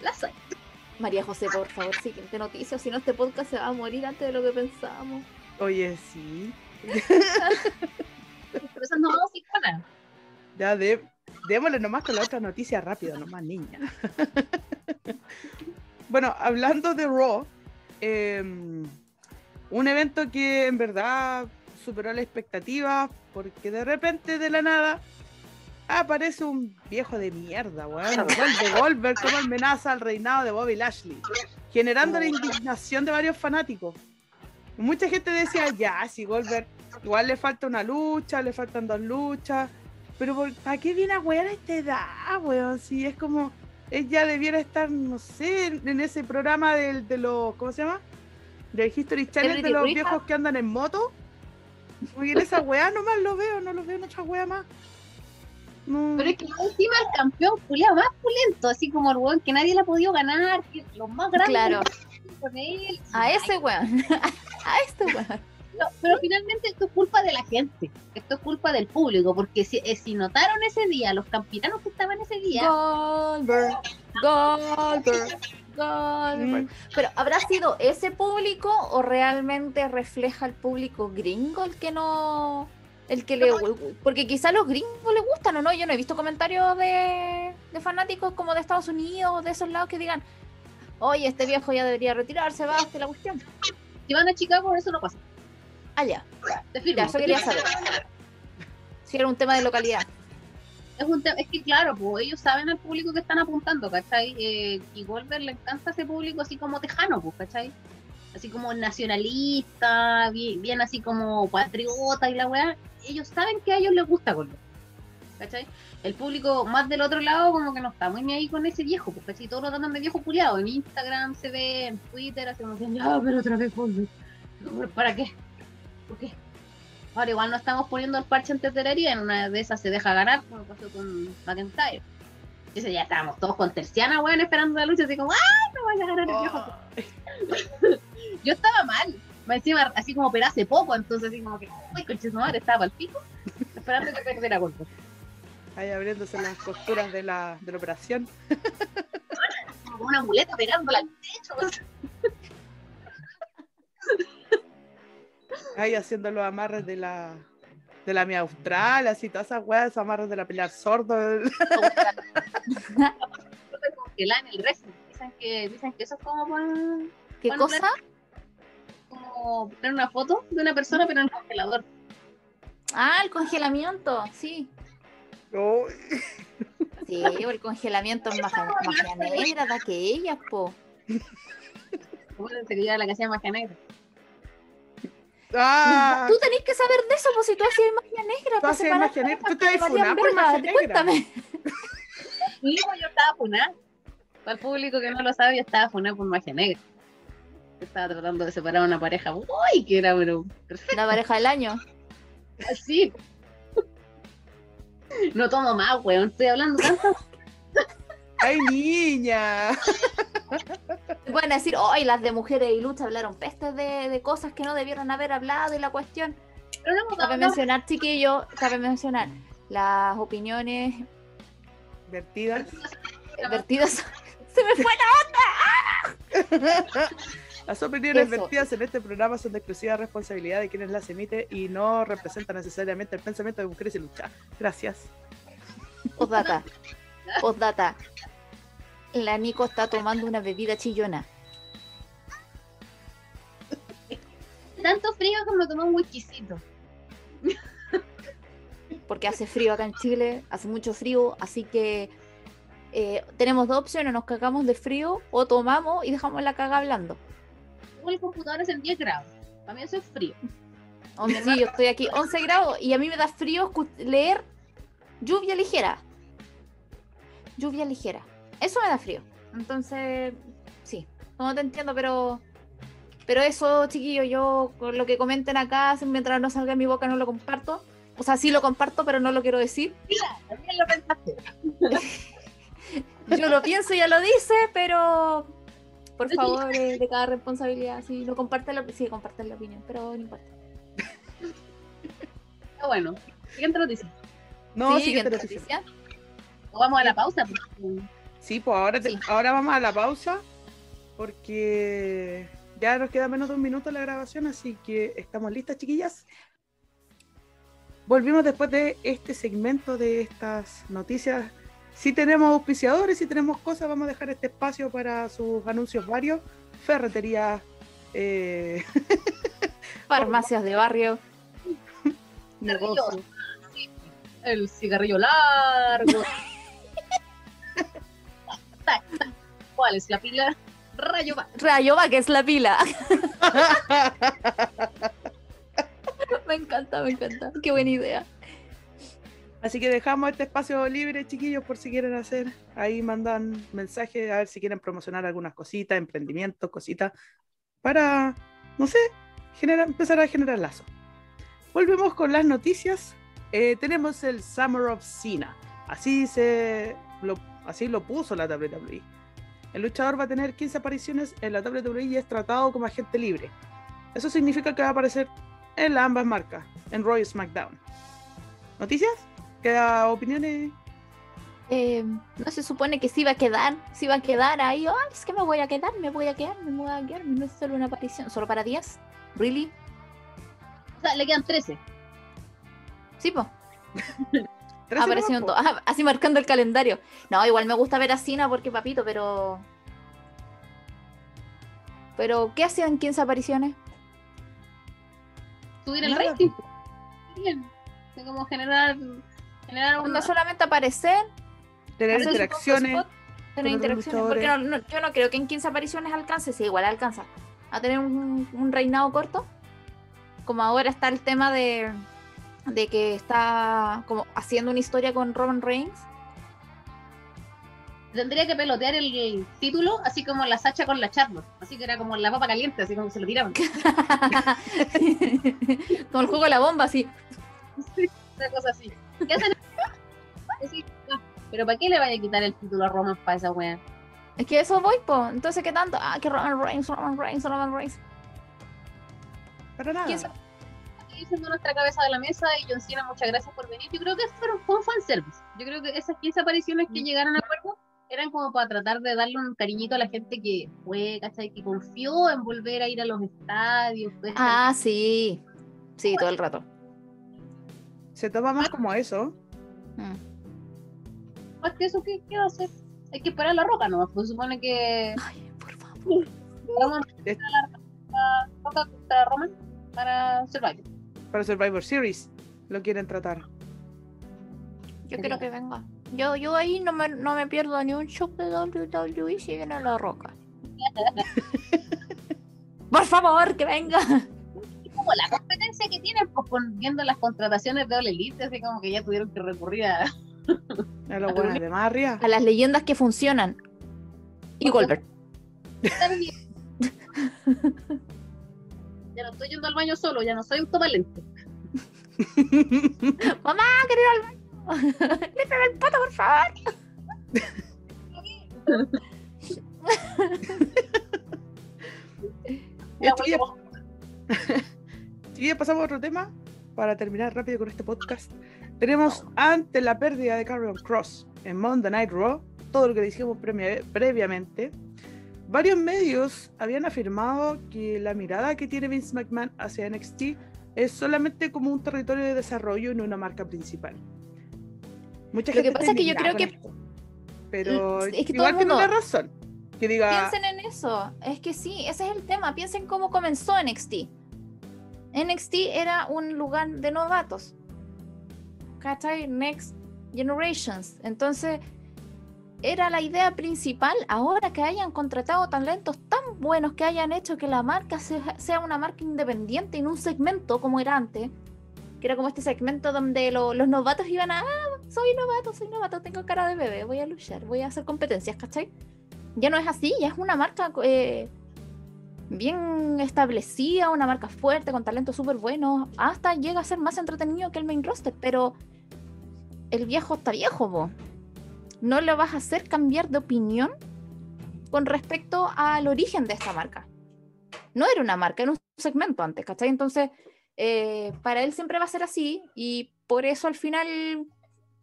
las hay. María José, por favor, siguiente noticia, si no este podcast se va a morir antes de lo que pensábamos. Oye, sí. Pero esas no vamos a. Ya de, démosle nomás con la otra noticia rápido, nomás niña. [laughs] bueno, hablando de Raw, em, un evento que en verdad superó la expectativa porque de repente de la nada aparece un viejo de mierda, weón. de Goldberg como amenaza al reinado de Bobby Lashley, generando la indignación de varios fanáticos. Mucha gente decía, ya, si Goldberg igual le falta una lucha, le faltan dos luchas, pero ¿para qué viene a wear a esta edad, weón? Si es como, ella debiera estar, no sé, en en ese programa del, de los, ¿cómo se llama? Del History Channel de los viejos que andan en moto. Porque en esa weá nomás lo veo, no lo veo en otra weá más. No. Pero es que encima el campeón culiao más pulento, así como el weón que nadie le ha podido ganar, que los más grandes Claro. con él. A ese weón. [laughs] A este weón. Pero finalmente esto es culpa de la gente, esto es culpa del público, porque si, eh, si notaron ese día, los campeonatos que estaban ese día, Goldberg, Goldberg, Goldberg. Mm, Pero ¿habrá sido ese público o realmente refleja el público gringo el que no... El que le... Porque quizá a los gringos les gustan o no. Yo no he visto comentarios de, de fanáticos como de Estados Unidos, de esos lados que digan, oye, este viejo ya debería retirarse, basta la cuestión. si van a Chicago, eso no pasa. Allá. Te firmo. Ya, eso quería saber. Si era un tema de localidad. Es, un es que claro, pues ellos saben al público que están apuntando, ¿cachai? Eh, y Goldberg le encanta ese público así como tejano, pues, ¿cachai? Así como nacionalista, bien, bien así como patriota y la weá. Ellos saben que a ellos les gusta Goldberg, ¿cachai? El público más del otro lado como que no está muy ni ahí con ese viejo, pues, ¿cachai? Todos lo tratan de viejo culiado. En Instagram se ve, en Twitter, así como que, ya, pero otra vez Goldberg. [laughs] ¿Para qué? ¿Por qué? Ahora igual no estamos poniendo el parche en teterería, en una de esas se deja ganar, como pasó con McIntyre. Ese ya estábamos todos con terciana, weón, esperando la lucha, así como, ¡ay, no vaya a ganar el viejo! Yo estaba mal, más encima, así como operé hace poco, entonces así como que, uy, conches madre, estaba al pico, esperando que perdiera golpe. ahí abriéndose las costuras de la, de la operación. Como una muleta pegándola al techo. Ahí haciendo los amarres de la de la mía austral, así todas esas weas, esos amarres de la pelear sordo. congelada en el wrestling. Dicen que, dicen que eso es como para, ¿Qué Bueno, cosa? como poner una foto de una persona, pero en el congelador. Ah, el congelamiento, sí. Oh, Sí, el congelamiento es magia, magia negra de aquellas, po. ¿Cómo sería la que hacía magia negra? Ah, Tú tenés que saber de eso, pues si tú hacías magia negra. Tú para hacías separar magia negra. Tú te habías funado por verga, magia negra. Cuéntame. [laughs] Pues yo estaba funada. Para el público que no lo sabe, yo estaba funada por magia negra. Estaba tratando de separar a una pareja. Uy, que era, pero La pareja del año. así. No tomo más, weón. Estoy hablando tanto. [laughs] ¡Ay, niña! [laughs] [laughs] Te pueden decir, hoy las de mujeres y lucha hablaron pestes de, de cosas que no debieron haber hablado y la cuestión. Pero no Cabe hablado. mencionar, chiquillo, cabe mencionar las opiniones Vertidas. vertidas. [laughs] Se me fue [laughs] Las opiniones Eso. vertidas en este programa son de exclusiva responsabilidad de quienes las emiten y no representan necesariamente el pensamiento de mujeres y lucha. Gracias. Postdata. Postdata. La Nico está tomando una bebida chillona. Tanto frío me tomé un whiskycito. Porque hace frío acá en Chile, hace mucho frío, así que eh, tenemos dos opciones, nos cagamos de frío o tomamos y dejamos la caga hablando. Tengo el computador en 10 grados. Para mí eso es frío. Once- sí, yo estoy aquí 11 grados y a mí me da frío leer lluvia ligera. Lluvia ligera. Eso me da frío. Entonces, sí, no te entiendo, pero pero eso, chiquillo, yo con lo que comenten acá, mientras no salga de mi boca no lo comparto. o sea, sí lo comparto, pero no lo quiero decir. Mira, también lo pensaste. [laughs] Yo lo pienso, ya lo dice, pero por favor, eh, de cada responsabilidad, sí, no comparte la, sí, comparte la opinión, pero no importa. Pero bueno, siguiente noticia. No, Sí, siguiente ¿qué noticia. noticia? O vamos a la pausa. Sí, pues ahora, te- Sí. ahora vamos a la pausa porque ya nos queda menos de un minuto la grabación, así que estamos listas, chiquillas. Volvimos después de este segmento de estas noticias. Si tenemos auspiciadores, si tenemos cosas, vamos a dejar este espacio para sus anuncios varios. Ferretería, eh, [laughs] Farmacias de barrio. negocio. El cigarrillo largo. ¿Cuál es la pila? Rayo va. Rayo va, que es la pila. [laughs] me encanta, me encanta. Qué buena idea. Así que dejamos este espacio libre, chiquillos, por si quieren hacer. Ahí mandan mensajes a ver si quieren promocionar algunas cositas, emprendimientos, cositas, para, no sé, generar, empezar a generar lazos. Volvemos con las noticias. Eh, tenemos el Summer of Cena. Así, se, lo, así lo puso la WWE. El luchador va a tener 15 apariciones en la WWE y es tratado como agente libre. Eso significa que va a aparecer en las ambas marcas, en Roy SmackDown. ¿Noticias? ¿Queda opiniones? Eh, no se supone que sí va a quedar, sí va a quedar ahí. Ay, es que me voy a quedar, me voy a quedar, me voy a quedar. No es solo una aparición, solo para 10. ¿Really? O sea, le quedan 13. Sí, pues. [laughs] ¿Trece Apareciendo nomás, todo. Ah, así marcando el calendario. No, igual me gusta ver a Cena porque papito, pero. Pero, ¿qué hacían 15 apariciones? Subir el rating. Bien. Es como generar. Generar una. solamente aparecer? Tener interacciones. spot, tener interacciones. Porque no, no- yo no creo que en 15 apariciones alcance, sí, igual alcanza. A tener un, un reinado corto. Como ahora está el tema de, de que está como haciendo una historia con Roman Reigns. Tendría que pelotear el, el título, así como la Sacha con la Charlotte. Así que era como la papa caliente, así como que se lo tiraban. [laughs] [laughs] Con el juego de la bomba, así. Una cosa así. ¿Qué hacen? [laughs] Pero ¿para qué le vaya a quitar el título a Roman para esa wea? Es que eso voy, po. Entonces, ¿qué tanto? Ah, que Roman Reigns, Roman Reigns, Roman Reigns. Para nada. Siendo nuestra cabeza de la mesa y John Cena, muchas gracias por venir. Yo creo que fueron, fue un fanservice. Yo creo que esas 15 apariciones que llegaron a acuerdo eran como para tratar de darle un cariñito a la gente que fue, ¿cachai? Que confió en volver a ir a los estadios. pues, Ah, sí. Sí, todo el rato. Se toma más como eso. Mm. Más que eso, ¿qué, qué va a hacer? Hay que esperar la roca, ¿no? Pues supone que Ay, por favor. Es- la, la roca contra Roman para Survivor. Para Survivor Series lo quieren tratar. Yo quiero que venga. Yo, yo ahí no me, no me pierdo ni un show de WWE si viene la roca. [laughs] Por favor, que venga. como la competencia que tienen, pues con- viendo las contrataciones de All Elite, así como que ya tuvieron que recurrir a. A los [laughs] buenos de Marria. A las leyendas que funcionan. Y Goldberg. [laughs] ya no estoy yendo al baño solo, ya no soy autovalente. [laughs] Mamá, quiero ir al baño. [laughs] Límpiame el poto, por favor. [laughs] Ya, chiquillas, chiquillas, pasamos a otro tema para terminar rápido con este podcast. Tenemos ante la pérdida de Carrion Cross en Monday Night Raw, todo lo que dijimos previa- previamente, varios medios habían afirmado que la mirada que tiene Vince McMahon hacia NXT es solamente como un territorio de desarrollo no una marca principal. Mucha Lo que pasa es que yo creo que- esto, Pero es que todo igual el tiene mundo- razón. Que diga, Piensen en eso. Es que sí, ese es el tema. Piensen cómo comenzó NXT. NXT era un lugar de novatos. ¿Cachai? Next Generations. Entonces, era la idea principal. Ahora que hayan contratado talentos tan buenos que hayan hecho que la marca sea, una marca independiente en un segmento como era antes. Que era como este segmento donde lo- los novatos iban a. Ah, soy novato, soy novato, tengo cara de bebé, voy a luchar, voy a hacer competencias, ¿cachai? ya no es así, ya es una marca eh, bien establecida, una marca fuerte, con talentos súper buenos, hasta llega a ser más entretenido que el main roster, pero el viejo está viejo, po. No lo vas a hacer cambiar de opinión con respecto al origen de esta marca. No era una marca, era un segmento antes, ¿cachai? Entonces, eh, para él siempre va a ser así y por eso al final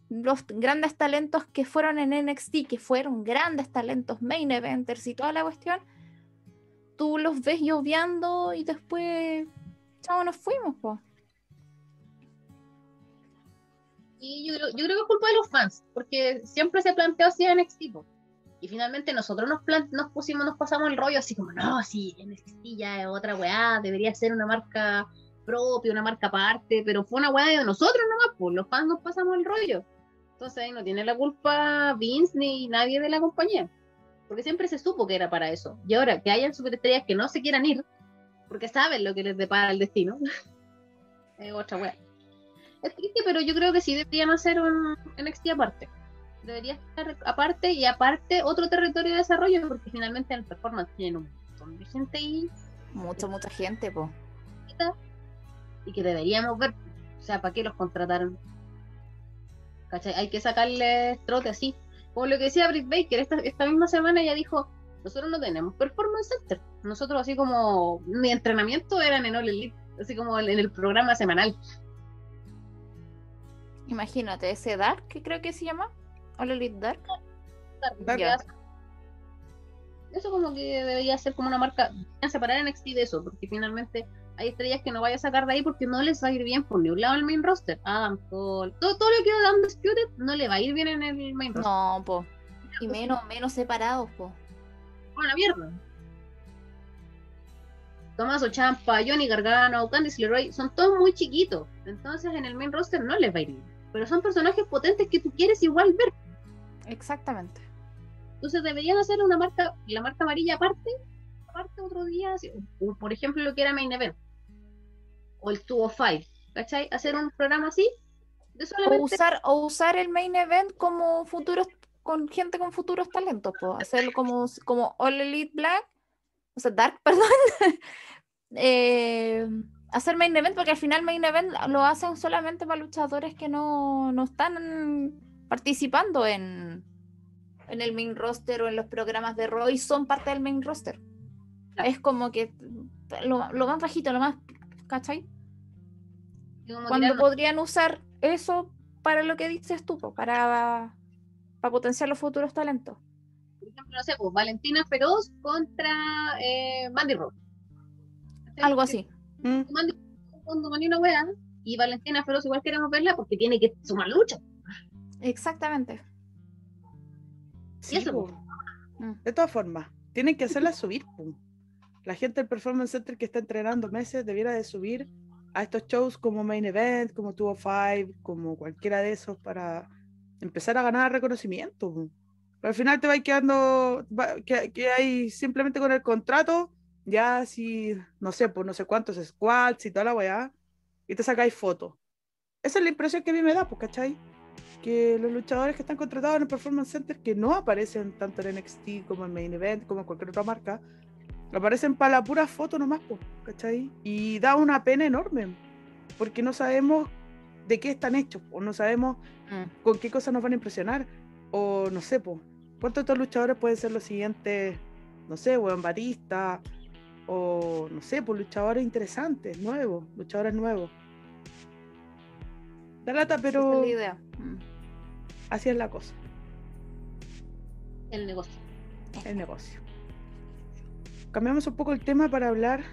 los grandes talentos que fueron en NXT, que fueron grandes talentos, main eventers y toda la cuestión, tú los ves lloviando y después, chao, nos fuimos, po. Y yo, creo- yo creo que es culpa de los fans, porque siempre se planteó así en NXT. Y finalmente nosotros nos, nos pusimos, nos pasamos el rollo así como, no, sí, NXT ya es otra weá, debería ser una marca propia, una marca aparte, pero fue una weá de nosotros nomás, pues los fans nos pasamos el rollo. Entonces ahí no tiene la culpa Vince ni nadie de la compañía, porque siempre se supo que era para eso. Y ahora que hayan superestrellas que no se quieran ir, porque saben lo que les depara el destino, [laughs] es otra weá. Es triste, pero yo creo que sí deberían hacer un NXT aparte. Debería estar aparte y aparte otro territorio de desarrollo, porque finalmente en el performance tienen un montón de gente ahí Mucha, mucha gente, po. y que deberíamos ver. O sea, ¿para qué los contrataron? ¿Cachai? Hay que sacarles trote así. Como lo que decía Britt Baker, esta, esta misma semana ella dijo, nosotros no tenemos performance center. Nosotros así como, mi entrenamiento eran en All Elite, así como en el programa semanal. Imagínate, ese Dark, que creo que se llama, All Elite Dark. Dark. Eso como que debería ser como una marca, deberían separar NXT de eso, porque finalmente hay estrellas que no vaya a sacar de ahí porque no les va a ir bien por ni un lado en el main roster. Adam Cole, todo, todo lo que da Undisputed no le va a ir bien en el main roster. No, po. Y menos, menos separados, po. Una mierda. Tommaso Champa, Johnny Gargano, Candice LeRae, son todos muy chiquitos. Entonces en el main roster no les va a ir bien. Pero son personajes potentes que tú quieres igual ver. Exactamente. Entonces deberían hacer una marca, la marca amarilla aparte, aparte otro día, así, o por ejemplo lo que era Main Event, o el 205, ¿cachai? Hacer un programa así, de O solamente usar, o usar el main event como futuros, con gente con futuros talentos. Hacerlo como, como All Elite Black, o sea, Dark, [laughs] perdón. [laughs] Eh, hacer main event, porque al final main event lo hacen solamente para luchadores que no, no están participando en, en el main roster o en los programas de Raw y son parte del main roster. Claro. Es como que lo, lo más bajito, lo más, ¿cachai? cuando podrían usar eso para lo que dices tú, para, para potenciar los futuros talentos. por ejemplo, no sé, pues, Valentina Feroz contra eh, Mandy. ¿Cachai? Algo así. Mm, cuando Mandy una wea, y Valentina Feroz igual queremos verla porque tiene que sumar lucha. Exactamente. sí, eso, po. Mm. De todas formas, tienen que hacerla subir. po. La gente del Performance Center que está entrenando meses debiera de subir a estos shows como Main Event, como 205, como cualquiera de esos para empezar a ganar reconocimiento. Pero al final te va quedando, que, que hay simplemente con el contrato, ya si, no sé, pues no sé cuántos squats y toda la weá, y te sacáis fotos. Esa es la impresión que a mí me da, pues, ¿cachai? que los luchadores que están contratados en el Performance Center, que no aparecen tanto en NXT como en Main Event, como en cualquier otra marca, aparecen para la pura foto nomás, po, ¿cachai? Y da una pena enorme, porque no sabemos de qué están hechos, o no sabemos Mm. con qué cosas nos van a impresionar, o no sé, po, ¿cuántos de estos luchadores pueden ser los siguientes, no sé, weón, Batista, o no sé, pues luchadores interesantes, nuevos, luchadores nuevos. Da lata, Esa pero es la idea. Así es la cosa. El negocio. el negocio. Cambiamos un poco el tema para hablar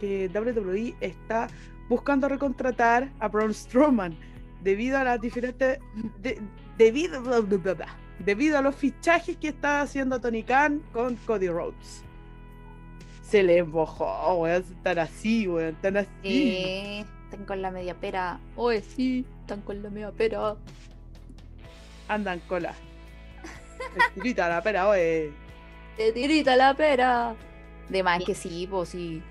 que WWE está buscando recontratar a Braun Strowman debido a las diferentes de- debido debido a los fichajes que está haciendo Tony Khan con Cody Rhodes. Se le embojó, weón, tan así, weón, tan así. Eh, están con la media pera. Oye, sí, están con la media pera. Andan cola. Estirita la pera, oye. Te tirita la pera. De más que sí, pues sí.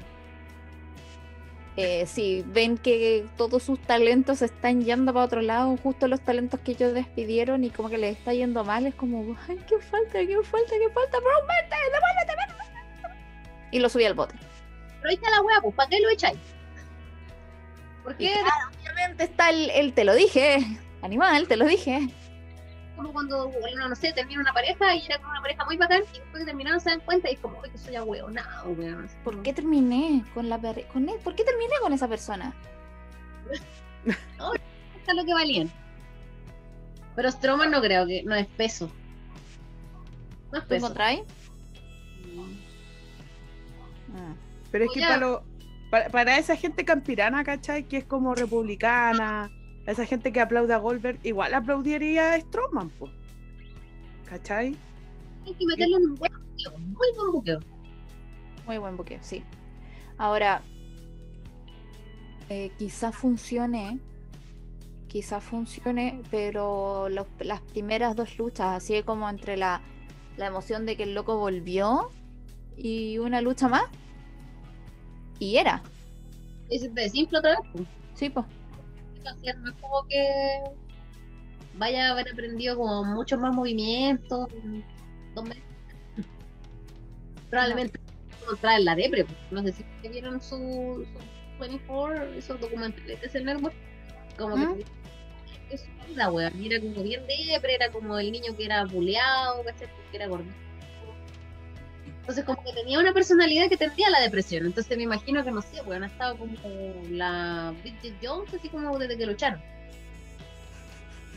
Eh, sí, ven que todos sus talentos se están yendo para otro lado, justo los talentos que ellos despidieron y como que les está yendo mal, es como, ay, qué falta, qué falta, qué falta, pero vete, devuélvete, vete". Y lo subí al bote. aprovecha la weá, pues, ¿para qué lo echáis? ¿Por qué? Obviamente está el, el te lo dije, animal, te lo dije. como cuando, bueno, no sé, termina una pareja y era como una pareja muy bacán y después que terminaron se dan cuenta y es como, uy, que soy ahueonado, weón. ¿Por qué terminé con la con él? ¿Por qué terminé con esa persona? [laughs] Esto es lo que valían. Pero Stroman no creo que, no es peso. No es ¿Tú encontráis? Pero es que para, lo- para, para esa gente campirana, ¿cachai? Que es como republicana, esa gente que aplaude a Goldberg, igual aplaudiría a Strowman, pues. ¿Cachai? Hay que meterlo en un buen buqueo, muy buen buqueo. Muy buen buque, sí. Ahora, eh, quizás funcione, quizás funcione, pero los- las primeras dos luchas, así como entre la, la emoción de que el loco volvió y una lucha más, y era, se te desinfla otra vez, pues. sí, pues. Es, no es como que vaya a haber aprendido como muchos más movimientos meses. Probablemente encontrar en la depre, pues. no sé si vieron su, su 24, esos documentales de ese network, como ¿Mm? que es weón, y era como bien depre, era como el niño que era buleado, ¿cachai? Porque era gordito. Entonces como que tenía una personalidad que tendía la depresión, entonces me imagino que no sé, weón, ha estado como la Bridget Jones, así como desde que lucharon.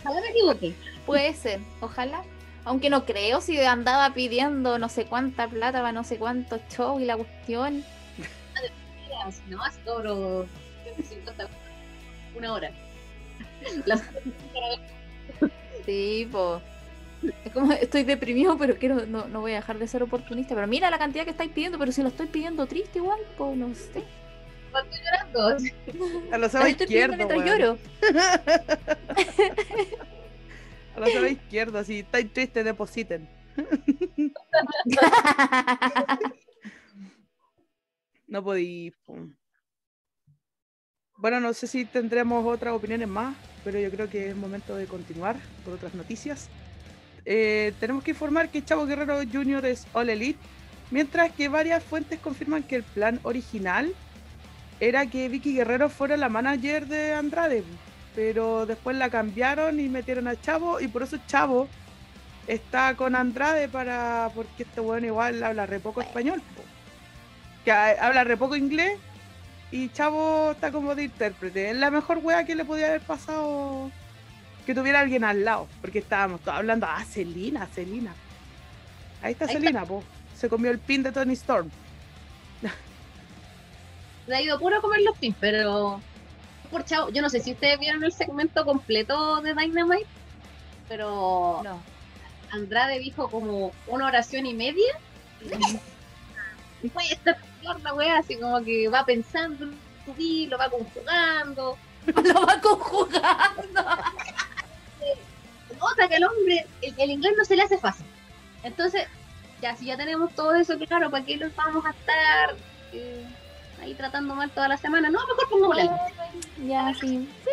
Ojalá me equivoqué. Puede ser, ojalá. Aunque no creo si andaba pidiendo no sé cuánta plata para no sé cuántos shows y la cuestión. No, así cobro 150 una hora. [laughs] Las- Sí, po. Es como, estoy deprimido, pero quiero, no, no voy a dejar de ser oportunista. Pero mira la cantidad que estáis pidiendo, pero si lo estoy pidiendo triste igual, pues no sé. estoy llorando. A izquierdos, mientras weón. lloro. A los lados izquierdos, si estáis tristes, depositen. [laughs] No podí. po. Bueno, no sé si tendremos otras opiniones más, pero yo creo que es momento de continuar por otras noticias. Eh, tenemos que informar que Chavo Guerrero Jr. es All Elite, mientras que varias fuentes confirman que el plan original era que Vicky Guerrero fuera la manager de Andrade, pero después la cambiaron y metieron a Chavo, y por eso Chavo está con Andrade para porque este bueno igual habla re poco español, que ha- habla re poco inglés y Chavo está como de intérprete. Es la mejor wea que le podía haber pasado que tuviera alguien al lado, porque estábamos todos hablando, ah, Celina, Celina. Ahí está Ahí está. Celina, po. Se comió el pin de Tony Storm. Le ha ido puro a comer los pins, pero por chavo, yo no sé si ustedes vieron el segmento completo de Dynamite, pero No. Andrade dijo como una oración y media. [laughs] Y fue esta la wea, así como que va pensando lo va conjugando. [laughs] Lo va conjugando. [laughs] Nota que el hombre, el, el inglés no se le hace fácil. Entonces, ya si ya tenemos todo eso claro, ¿para qué los vamos a estar eh, ahí tratando mal toda la semana? No, mejor pongámosle. Ya, sí. Sí,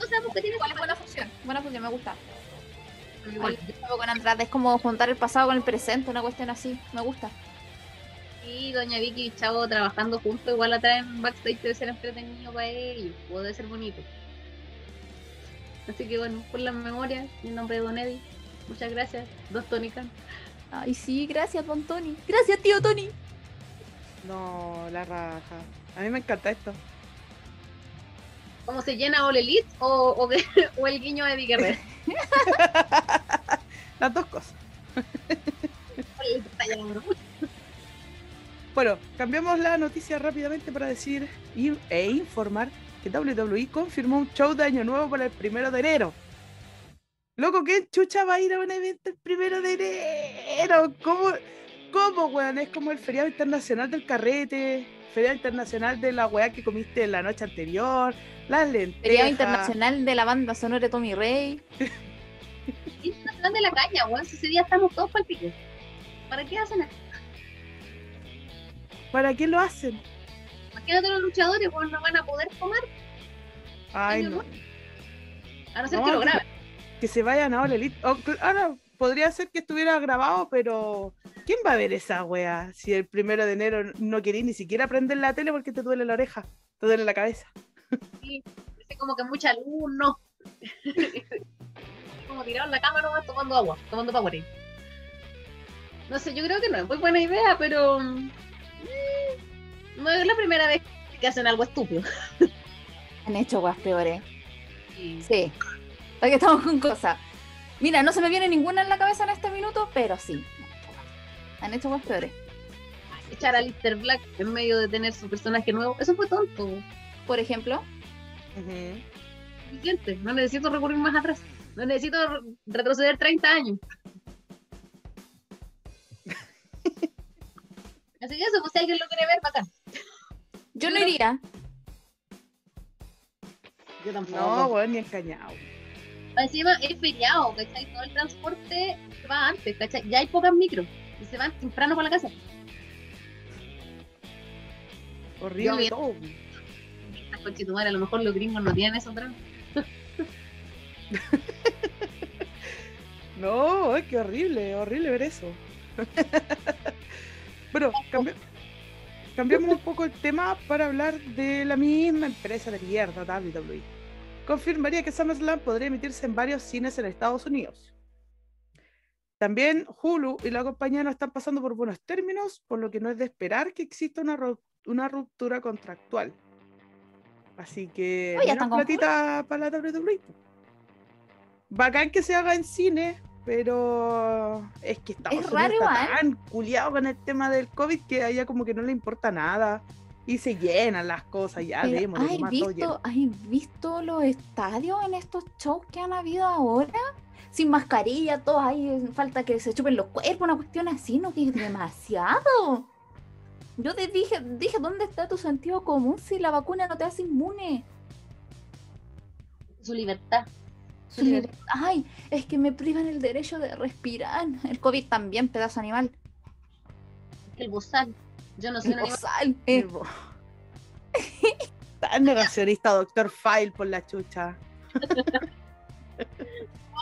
No sabemos qué tiene igual es buena función. Buena función, me gusta. Igual. Con Andrade es como juntar el pasado con el presente, una cuestión así. Me gusta. Y Doña Vicky y Chavo trabajando juntos, igual la traen backstage, debe ser entretenido para ellos, debe ser bonito. Así que bueno, por las memorias, en nombre de Don Eddie, muchas gracias, dos Tony Khan. Ay, sí, gracias, don Tony. Gracias, tío Tony. No, la raja. A mí me encanta esto. ¿Cómo se llena All Elite o, o, que- [laughs] o el guiño de Eddie Guerrero? [laughs] Las dos cosas. Bueno, cambiamos la noticia rápidamente para decir e informar que WWE confirmó un show de Año Nuevo para el primero de enero. Loco, ¿qué chucha va a ir a un evento el primero de enero? ¿Cómo, cómo, weón? Es como el feriado internacional del carrete, feriado internacional de la weá que comiste la noche anterior, las lentejas. Feriado Internacional de la banda sonora de Tommy Rey. [laughs] Y es Nacional de la caña, weón, si ese día estamos todos para el pico. ¿Para qué hacen esto? ¿Para qué lo hacen? Imagínate los luchadores, weón, no van a poder comer, Ay, no. A no ser No, que lo graben. que se vayan a All Elite. O, cl- ahora, podría ser que estuviera grabado, pero ¿Quién va a ver esa wea si el primero de enero no querís ni siquiera prender la tele porque te duele la oreja, te duele la cabeza? Sí, es como que mucha luz, no. [laughs] como tirado en la cama nomás tomando agua, tomando Powerade. No sé, yo creo que no es muy buena idea, pero no es la primera vez que hacen algo estúpido. [laughs] Han hecho guas peores. Sí. Sí. Aquí estamos con cosas. Mira, no se me viene ninguna en la cabeza en este minuto, pero sí. Han hecho guas peores. Echar a Lister Black en medio de tener su personaje nuevo, eso fue tonto. Por ejemplo, Ujú. Suficiente, no necesito recurrir más atrás. No necesito re- retroceder 30 años. Así que eso, pues si alguien lo quiere ver, bacán. yo no iría. Yo tampoco. No, weón, ni engañado. Encima es feriado, ¿cachai? Todo el transporte se va antes, ¿cachai? Ya hay pocas micros y se van temprano para la casa. Horrible todo. Conchetumares, a lo mejor los gringos no tienen eso atrás. [laughs] No, ay, qué horrible, horrible ver eso. [laughs] bueno, cambi- cambiamos un poco el tema para hablar de la misma empresa de mierda, WWE. Confirmaría que SummerSlam podría emitirse en varios cines en Estados Unidos. También Hulu y la compañía no están pasando por buenos términos, por lo que no es de esperar que exista una, ru- una ruptura contractual. Así que Oye, menos platita para la WWE. Bacán que se haga en cine, pero es que Estados Es Unidos raro está igual. tan culiado con el tema del COVID que a ella como que no le importa nada y se llenan las cosas, ya vemos. ¿Has visto, ¿Has visto los estadios en estos shows que han habido ahora? Sin mascarilla, todos ahí, falta que se chupen los cuerpos, una cuestión así, ¿no? Que es demasiado. Yo te dije, dije, ¿dónde está tu sentido común si la vacuna no te hace inmune? Su libertad. Su Sí, libertad. Ay, es que me privan el derecho de respirar. El COVID también, pedazo animal. El bozal. Yo no soy El un animal. bozal, eh. [laughs] Tan negacionista, doctor File, por la chucha. Van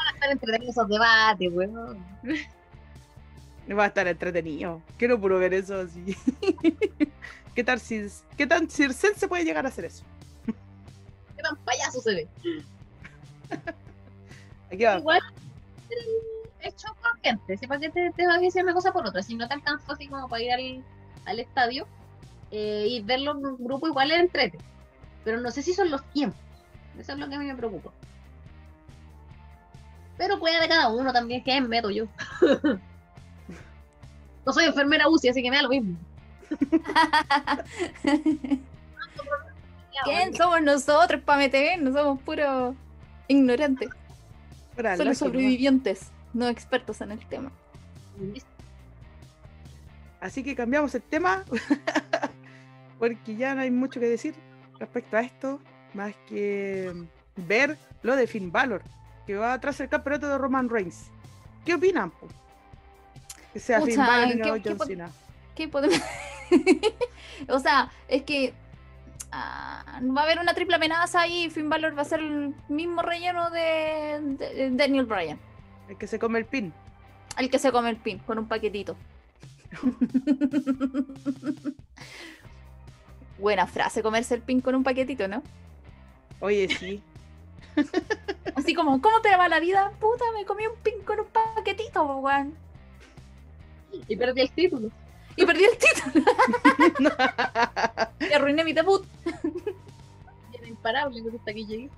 a estar entretenidos esos debates, weón. Va a estar entretenido. Quiero puro ver eso así. [laughs] ¿Qué tal si, qué tan circense puede llegar a hacer eso? Qué tan payaso se ve. [laughs] Aquí va. Igual el show con gente. Si para qué te, te va a decir una cosa por otra. Si no te alcanzó así como para ir al, al estadio eh, y verlo en un grupo, igual es entrete. Pero no sé si son los tiempos. Eso es lo que a mí me preocupa. Pero puede de cada uno también, que meto yo. [laughs] no soy enfermera UCI, así que me da lo mismo. [laughs] ¿Quién somos nosotros para meter? No somos puros ignorantes. Pura Solo sobrevivientes, no expertos en el tema. Así que cambiamos el tema. [laughs] porque ya no hay mucho que decir respecto a esto. Más que ver lo de Finn Balor. Que va tras el campeonato de Roman Reigns. ¿Qué opinan? po? Que sea Finn Balor y ¿qué- no John Cena. ¿Qué podemos.? [laughs] o sea, es que. Ah, va a haber una triple amenaza y Finn Balor va a ser el mismo relleno de, de- de Daniel Bryan. El que se come el pin. El que se come el pin con un paquetito. [laughs] Buena frase, comerse el pin con un paquetito, ¿no? Oye, sí. [laughs] Así como, ¿cómo te va la vida? Puta, me comí un pin con un paquetito, weón. Y perdí el título. Y perdí el título. [laughs] y arruiné mi debut. Era imparable hasta que llegué.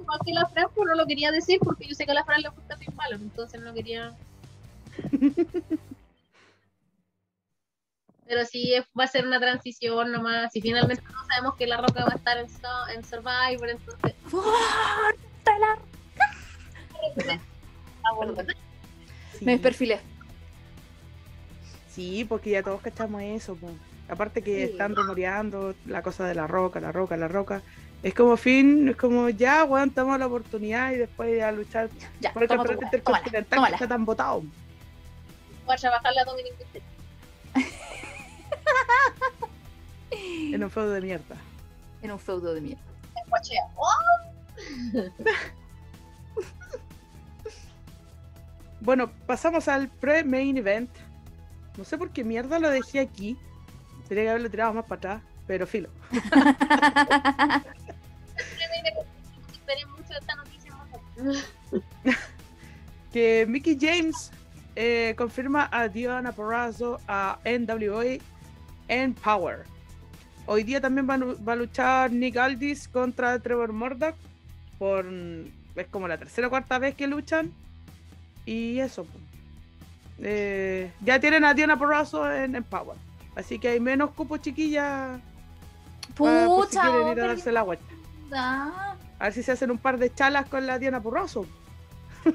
Igual que la Fran, pues no lo quería decir porque yo sé que a la Fran le gusta Finn Balor, entonces no quería. Pero sí va a ser una transición nomás. Y finalmente no sabemos que la roca va a estar en, en Survivor, entonces. ¡Fuerte la- Ah. Me desperfilé. Sí, porque ya todos cachamos eso. Aparte que Sí. están rumoreando la cosa de la roca, la roca, la roca. Es como fin, es como ya aguantamos la oportunidad y después a luchar Ya, por el campeonato intercontinental que está tan votado. Voy a trabajar la Dominic. [laughs] En un feudo de mierda. En un feudo de mierda. [laughs] [laughs] Bueno, pasamos al pre-main event No sé por qué mierda lo dejé aquí. Tenía que haberlo tirado más para atrás, pero filo. [laughs] Esperé mucho esta noticia nosotros. [laughs] Que Mickey James eh, confirma a Diana Porrazzo a NWA en Power. Hoy día también va, a lu- va a luchar Nick Aldis contra Trevor Murdoch. Por, es como la tercera o cuarta vez que luchan. Y eso. pues. Eh, ya tienen a Diana Porrazzo en, en Power. Así que hay menos cupos chiquillas. para por si Pucha, quieren ir a darse la vuelta. verdad. A ver si se hacen un par de chalas con la Diana Porrazzo. [laughs]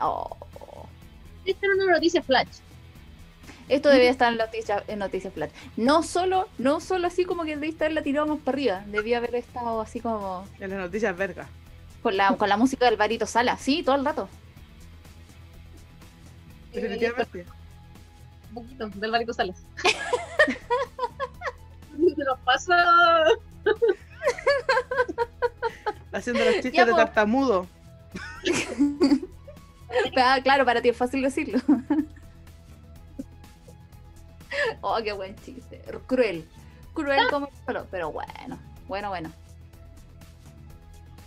Oh. Esta era una noticia flash. Esto debía estar en noticias en noticias Flash. No solo, no solo así como que debía estarla tirado más para arriba. Debía haber estado así como En las noticias vergas. con la, con la música del Barito Sala, sí, todo el rato. Definitivamente. Un poquito del Barito Salas. [laughs] Se nos pasa. [laughs] Haciendo los chistes Ya, de tartamudo. [laughs] Ah, claro, para ti es fácil decirlo. oh, qué buen chiste. Cruel. Cruel como el solo, pero bueno, bueno, bueno.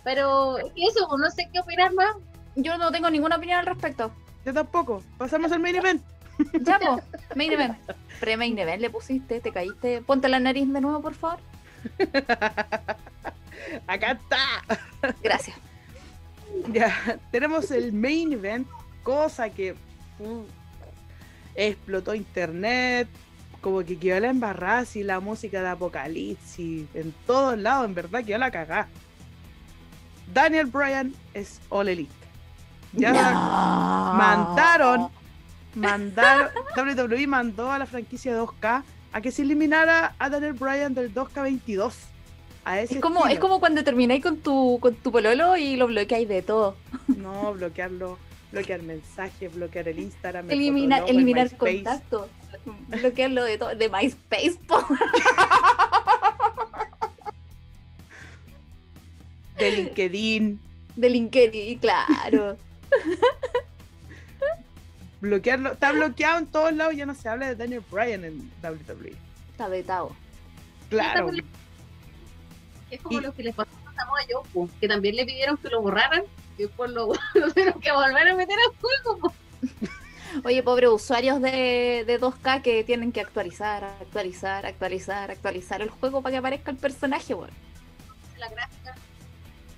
Pero es que eso, no sé qué opinar más. Yo no tengo ninguna opinión al respecto. Yo tampoco. Pasamos al main event. Ya, po, main event. Pre-main event le pusiste, te caíste. Ponte la nariz de nuevo, por favor. [laughs] Acá está. Gracias. Ya, tenemos el main event, cosa que uh, explotó internet, como que quedó la embarrada y la música de Apocalipsis, en todos lados, en verdad quedó la cagá. Daniel Bryan es All Elite. Ya mandaron, mandaron, [laughs] WWE mandó a la franquicia 2K a que se eliminara a Daniel Bryan del 2K22. A ese Es como, es como cuando termináis con tu, con tu pololo y lo bloqueáis de todo. [laughs] No, bloquearlo, bloquear mensajes, bloquear el Instagram, el Eliminar, el eliminar MySpace, contacto. Bloquearlo de todo. De MySpace, [laughs] de LinkedIn, De LinkedIn, claro. [laughs] bloquearlo, está bloqueado en todos lados, ya no se habla de Daniel Bryan en WWE. Está vetado. Claro, Es como Y- lo que les pasó a Samoa Joe, que también le pidieron que lo borraran y después lo, lo [laughs] tuvieron que volver a meter al juego. [laughs] Oye, pobres usuarios de, de 2K que tienen que actualizar, actualizar, actualizar, actualizar el juego para que aparezca el personaje, weón. La gráfica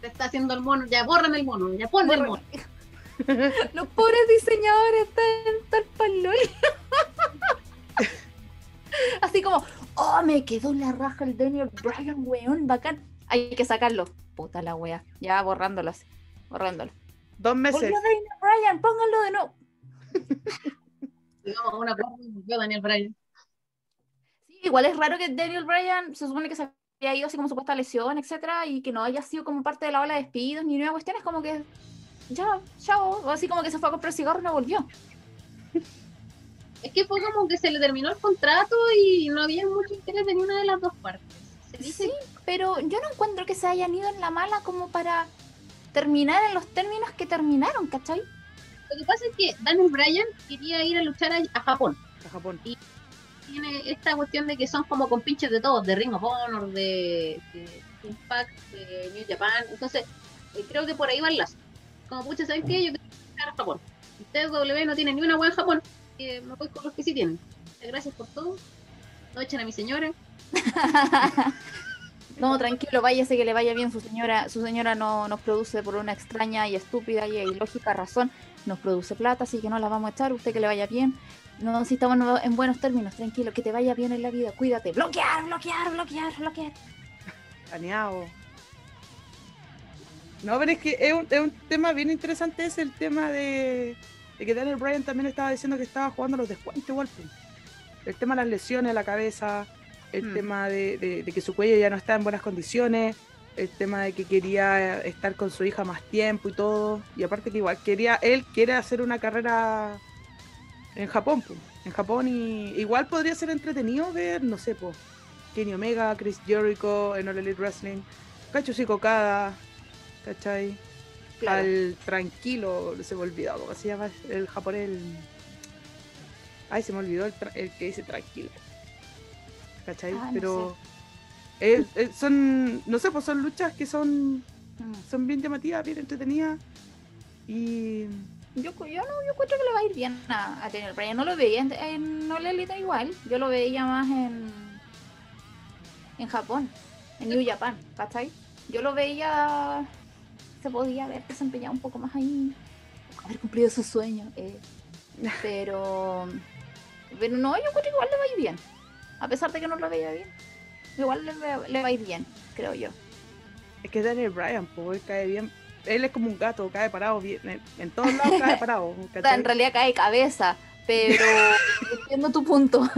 te está haciendo el mono, ya borran el mono, ya pon el mono. [laughs] Los pobres diseñadores están tal palol. [laughs] Así como, oh, me quedó la raja el Daniel Bryan, weón, bacán. Hay que sacarlo. Puta la wea. Ya borrándolo así. Borrándolo. dos meses. Volvió Daniel Bryan, pónganlo de nuevo. [laughs] Digamos, una volvió Daniel Bryan. Sí, igual es raro que Daniel Bryan se supone que se había ido así como supuesta lesión, etcétera, y que no haya sido como parte de la ola de despidos ni nueva cuestión, es como que ya, chao, o así como que se fue a comprar cigarro y no volvió. Es que fue como que se le terminó el contrato y no había mucho interés de ninguna de las dos partes. Se dice Sí, pero yo no encuentro que se hayan ido en la mala como para terminar en los términos que terminaron, ¿cachai? Lo que pasa es que Daniel Bryan quería ir a luchar a, a Japón. A Japón. Tiene esta cuestión de que son como compinches de todos, de Ring of Honor, de, de Impact, de New Japan. Entonces, eh, creo que por ahí va el lazo. Como pucha, ¿saben qué? Yo quiero luchar a Japón. Ustedes W no tienen ni una buena en Japón, que me voy con los que sí tienen. Gracias por todo. No echen a mi señora. [laughs] No, tranquilo, váyase que le vaya bien su señora. Su señora no nos produce por una extraña y estúpida y ilógica razón. Nos produce plata, así que no la vamos a echar. Usted que le vaya bien. No, si estamos en- en buenos términos, tranquilo, que te vaya bien en la vida. Cuídate. Bloquear, bloquear, bloquear, bloquear. Baneado. No, pero es que es un, es un tema bien interesante, es el tema de, de que Daniel Bryan también estaba diciendo que estaba jugando los descuentos igual. El tema de las lesiones a la cabeza, el Hmm. tema de, de- de que su cuello ya no está en buenas condiciones, el tema de que quería estar con su hija más tiempo y todo. Y aparte que igual quería, él quiere hacer una carrera en Japón, pues. En Japón y igual podría ser entretenido ver, no sé, pues, Kenny Omega, Chris Jericho en All Elite Wrestling, Cacho Cocada, ¿cachai? Claro. Al tranquilo, se me olvidó cómo se llama el japonés. el- Ay, se me olvidó el, tra- el que dice tranquila. ¿Cachai? Ah, no Pero eh, eh, son, no sé, pues son luchas que son, Mm. son bien llamativas, bien entretenidas. Y Yo, yo no, yo encuentro que le va a ir bien a, a Daniel Bryan. No lo veía en, en All Elite igual. Yo lo veía más en en Japón, en New Japan, ¿cachai? Yo lo veía, se podía haber desempeñado un poco más ahí, haber cumplido su sueño. eh. [laughs] Pero, pero no, yo encuentro que igual le va a ir bien. A pesar de que no lo veía bien, igual le, le va a ir bien, creo yo. es que Daniel Bryan, pues cae bien. Él es como un gato, cae parado bien. En, en todos lados cae [laughs] parado. En realidad cae cabeza, pero [laughs] entiendo tu punto.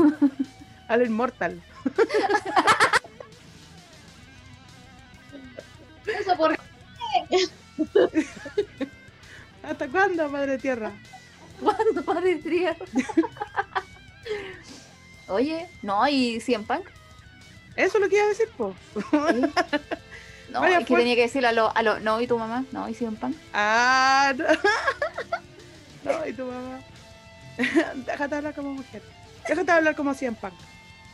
Al inmortal. Eso [laughs] ¿Hasta cuándo, Madre Tierra? ¿Cuándo, Padre Tierra? [laughs] Oye, no, y CM Punk. Eso es lo que iba a decir, pues. [laughs] No, Vaya, es que fue- tenía que decirlo a lo, a lo, no, y tu mamá, no, y CM Punk. Ah, no. No, y tu mamá. Déjate hablar como mujer. Déjate hablar como CM Punk.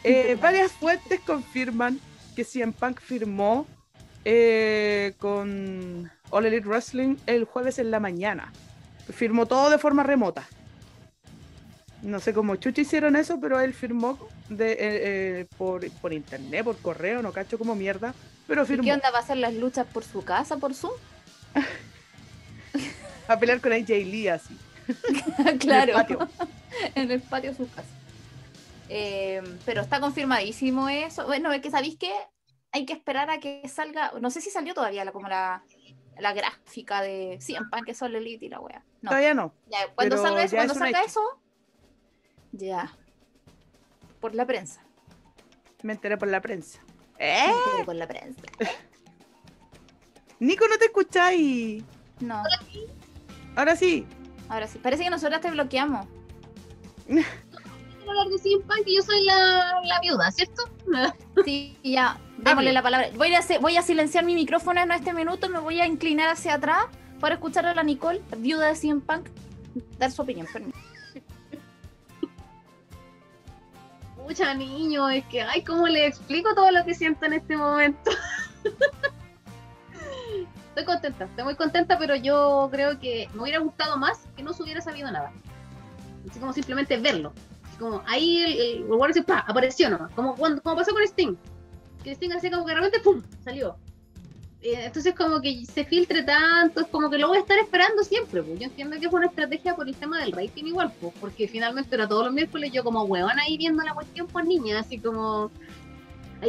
Eh, varias fuentes confirman que CM Punk firmó eh, con All Elite Wrestling el jueves en la mañana. Firmó todo de forma remota. No sé cómo chucha hicieron eso, pero él firmó de, eh, eh, por, por internet, por correo, no cacho como mierda. Pero ¿Y firmó qué onda? ¿Va a hacer las luchas por su casa, por Zoom? [laughs] a pelear con AJ Lee así. claro, [laughs] En el patio. [laughs] en el patio de su casa. Eh, pero está confirmadísimo eso. Bueno, es que sabéis que hay que esperar a que salga. No sé si salió todavía la, como la, la gráfica de CM Punk que son Elite y la wea. No. Todavía no. Ya, cuando salga eso, ya cuando es un salga hecho. eso, ya. Por la prensa. Me enteré por la prensa. ¿Eh? Me enteré Por la prensa. Nico, ¿no te escucháis? No, Ahora sí. ahora sí. Parece que nosotras te bloqueamos. [laughs] hablar de Punk y yo soy la, la viuda, ¿cierto? Sí, ya. Démosle la palabra. Voy a, hacer- voy a silenciar mi micrófono en este minuto. Me voy a inclinar hacia atrás para escuchar a la Nicole, viuda de CM Punk, dar su opinión. Mucha [laughs] niño, es que, ay, ¿cómo le explico todo lo que siento en este momento? [laughs] estoy contenta, estoy muy contenta, pero yo creo que me hubiera gustado más que no se hubiera sabido nada. Así como simplemente verlo. Así como ahí el, el, el Warrior se, ¡pa! apareció nomás. Como, cuando, como pasó con Sting. Que así como que de repente ¡pum! salió. Eh, entonces como que se filtre tanto, es como que lo voy a estar esperando siempre. Pues. Yo entiendo que fue una estrategia por el tema del rating igual, pues, porque finalmente era todos los miércoles yo como huevón ahí viendo la cuestión por niña, así como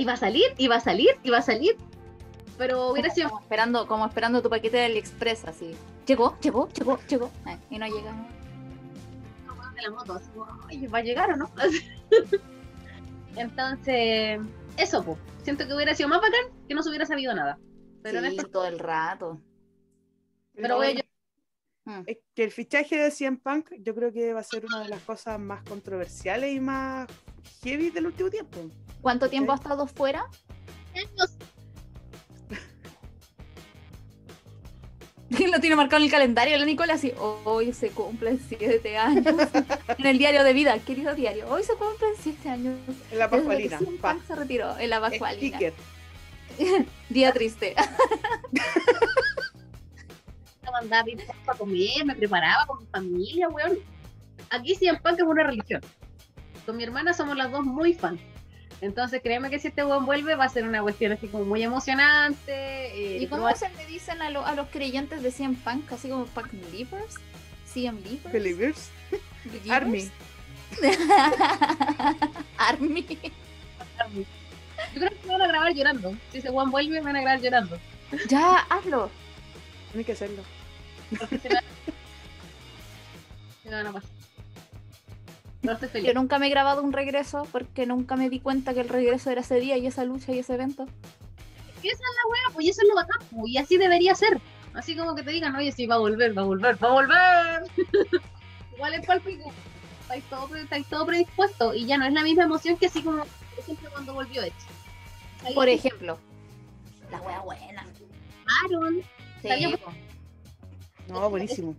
va a salir, iba a salir, iba a salir. Pero hubiera sido Como esperando, como esperando tu paquete de AliExpress, así. Llegó, llegó, llegó, llegó. Ay, y no llega. de la moto, así como, ay, ¿va a llegar o no? [laughs] Entonces, eso, pues. Siento que hubiera sido más bacán que no se hubiera sabido nada. Pero no es Sí, por- todo el rato. Pero voy a Mm. Es que el fichaje de CM Punk yo creo que va a ser una de las cosas más controversiales y más heavy del último tiempo. ¿Cuánto tiempo ha estado fuera? años [laughs] lo tiene marcado en el calendario la Nicole así, hoy se cumplen siete años en el diario de vida, querido diario, hoy se cumplen siete años En la Pascualina. Pa. Se retiró en la Pascualina. [laughs] Día triste. me mandaba para comer, me preparaba con mi familia, weón. Aquí CM Punk es una religión. Con mi hermana somos las dos muy fans. Entonces créeme que si este weón vuelve va a ser una cuestión así como muy emocionante. eh, ¿Y cómo proba- se le dicen a, lo- a los creyentes de CM Punk? Así como Punk Believers, CM Believers, Believers. Believers? Army. [laughs] Army. Yo creo que me van a grabar llorando. Si ese weón vuelve, me van a grabar llorando. Ya, hazlo. Tienes que hacerlo. Porque [laughs] se me, se me van a pasar. No estoy feliz. Yo nunca me he grabado un regreso porque nunca me di cuenta que el regreso era ese día y esa lucha y ese evento. ¿Qué es la wea? Pues y eso es lo bacán, pues, y así debería ser. Así como que te digan, oye, sí, va a volver, va a volver, va a volver. [laughs] Igual es palpico. Estáis todo, estáis todo predispuesto y ya no es la misma emoción que así como, por ejemplo, cuando volvió Edge. Ahí Por ejemplo. La wea buena. llamaron, Sí. No, buenísimo.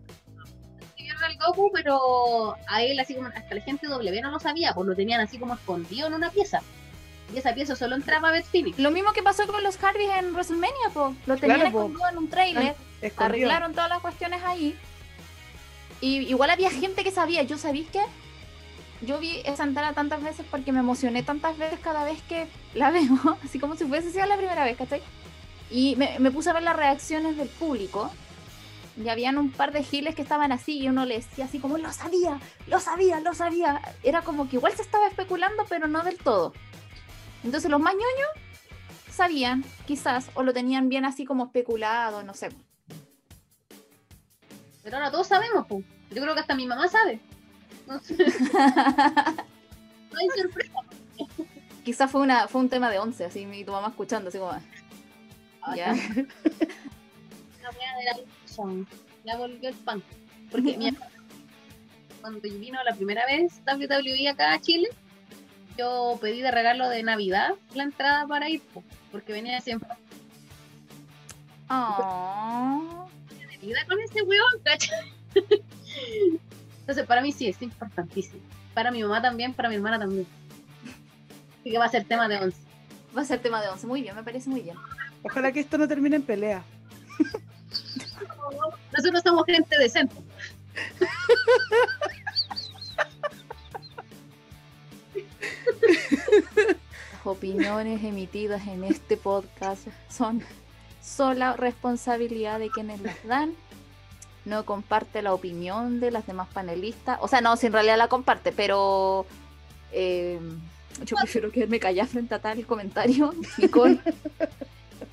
Al Goku, pero a él así como hasta la gente W no lo sabía, pues lo tenían así como escondido en una pieza. Y esa pieza solo entraba a Beth Phoenix. Lo mismo que pasó con los Harveys en WrestleMania, po. Lo tenían Claro, po. escondido en un trailer. Escondido. arreglaron todas las cuestiones ahí. Y igual había gente que sabía. Yo sabéis que yo vi esa entrada tantas veces porque me emocioné tantas veces cada vez que la [laughs] veo, así como si fuese sido la primera vez, ¿cachai? Y me, me puse a ver las reacciones del público. Y habían un par de giles que estaban así y uno le decía así como, lo sabía, lo sabía, lo sabía. Era como que igual se estaba especulando, pero no del todo. Entonces los más ñoños sabían, quizás, o lo tenían bien así como especulado, no sé. Pero ahora todos sabemos, pues. Yo creo que hasta mi mamá sabe. No, sé, [laughs] no hay sorpresa. Quizás fue una fue un tema de 11, así mi tu mamá escuchando, así como. Ya. [laughs] De la volvió el pan. Porque [laughs] mi hermana, cuando vino la primera vez WWE acá a Chile, yo pedí de regalo de Navidad la entrada para ir, po, porque venía siempre Oh. de vida con ese weón, ¿cachai? Entonces, para mí sí, es importantísimo. Para mi mamá también, para mi hermana también. Así que va a ser tema de once. Va a ser tema de 11. Muy bien, me parece muy bien. Ojalá que esto no termine en pelea. Nosotros somos gente decente. Las opiniones emitidas en este podcast son sola responsabilidad de quienes las dan. No comparte la opinión de las demás panelistas. O sea, no, si en realidad la comparte, pero eh, yo prefiero quedarme callada frente a tal comentario. Nicole,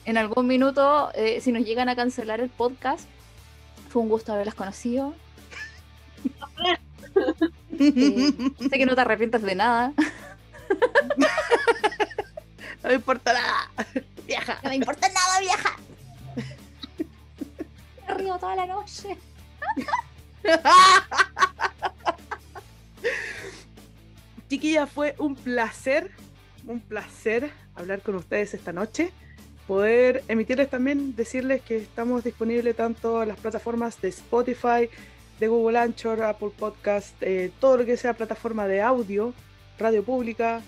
en algún minuto, eh, si nos llegan a cancelar el podcast, fue un gusto haberlas conocido. Eh, [laughs] sé que no te arrepientes de nada. No me importa nada. Viaja. No me importa nada, vieja. Me río toda la noche. Chiquilla, fue un placer, un placer hablar con ustedes esta noche. Poder emitirles también, decirles que estamos disponibles tanto en las plataformas de Spotify, de Google Anchor, Apple Podcast, eh, todo lo que sea plataforma de audio, radio pública.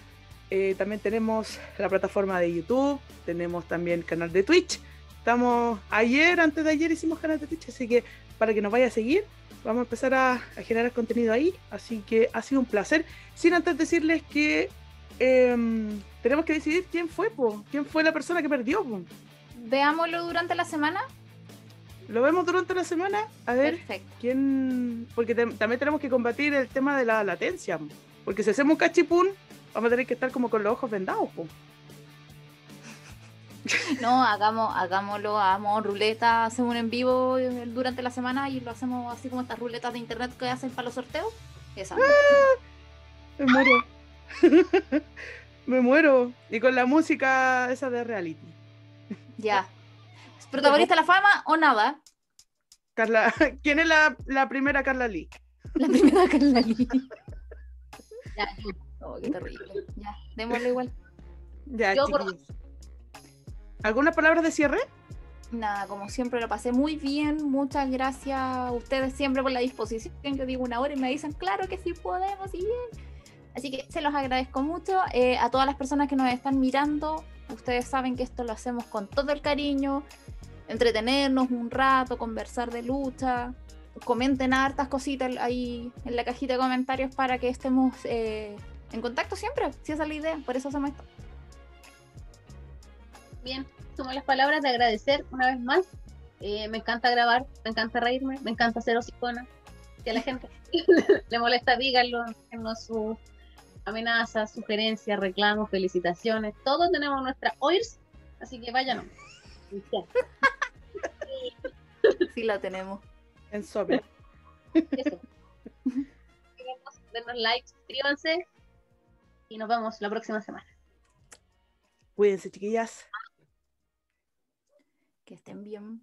Eh, también tenemos la plataforma de YouTube, tenemos también canal de Twitch. Estamos ayer, antes de ayer hicimos canal de Twitch, así que para que nos vaya a seguir, vamos a empezar a, generar contenido ahí. Así que ha sido un placer. Sin antes decirles que em, tenemos que decidir quién fue, po, quién fue la persona que perdió. po. Veámoslo durante la semana. Lo vemos durante la semana. A ver Perfecto. quién. Porque te- también tenemos que combatir el tema de la latencia. po. Porque si hacemos un cachipún, vamos a tener que estar como con los ojos vendados. po. [laughs] No, hagamos, hagámoslo, hagamos ruleta, hacemos un en vivo eh, durante la semana y lo hacemos así como estas ruletas de internet que hacen para los sorteos. Esa. Me muero. [laughs] Me muero. Y con la música esa de reality. Ya. [laughs] ¿Es ¿Protagonista de la fama o nada? Carla, [laughs] ¿quién es la, la primera Carla Lee? [laughs] La primera Carla Lee. Ya, yo. Oh, qué terrible. Ya, démosle igual. Ya, Yo por-. ¿Algunas palabras de cierre? Nada, como siempre lo pasé muy bien. Muchas gracias a ustedes siempre por la disposición. Yo digo una hora y me dicen, claro que sí podemos y bien. Así que se los agradezco mucho. Eh, a todas las personas que nos están mirando, ustedes saben que esto lo hacemos con todo el cariño. Entretenernos un rato, conversar de lucha. Comenten hartas cositas ahí en la cajita de comentarios para que estemos eh, en contacto siempre. Si esa es la idea, por eso hacemos esto. Bien, sumo las palabras de agradecer una vez más. Eh, me encanta grabar, me encanta reírme, me encanta ser hocicona. Si a la gente [laughs] le molesta, díganlo, déjennos sus amenazas, sugerencias, reclamos, felicitaciones. Todos tenemos nuestra OIRS, así que váyanos. Ya, [laughs] Sí la tenemos. En sobre. eso. Denos like, suscríbanse y nos vemos la próxima semana. Cuídense, chiquillas. Que estén bien.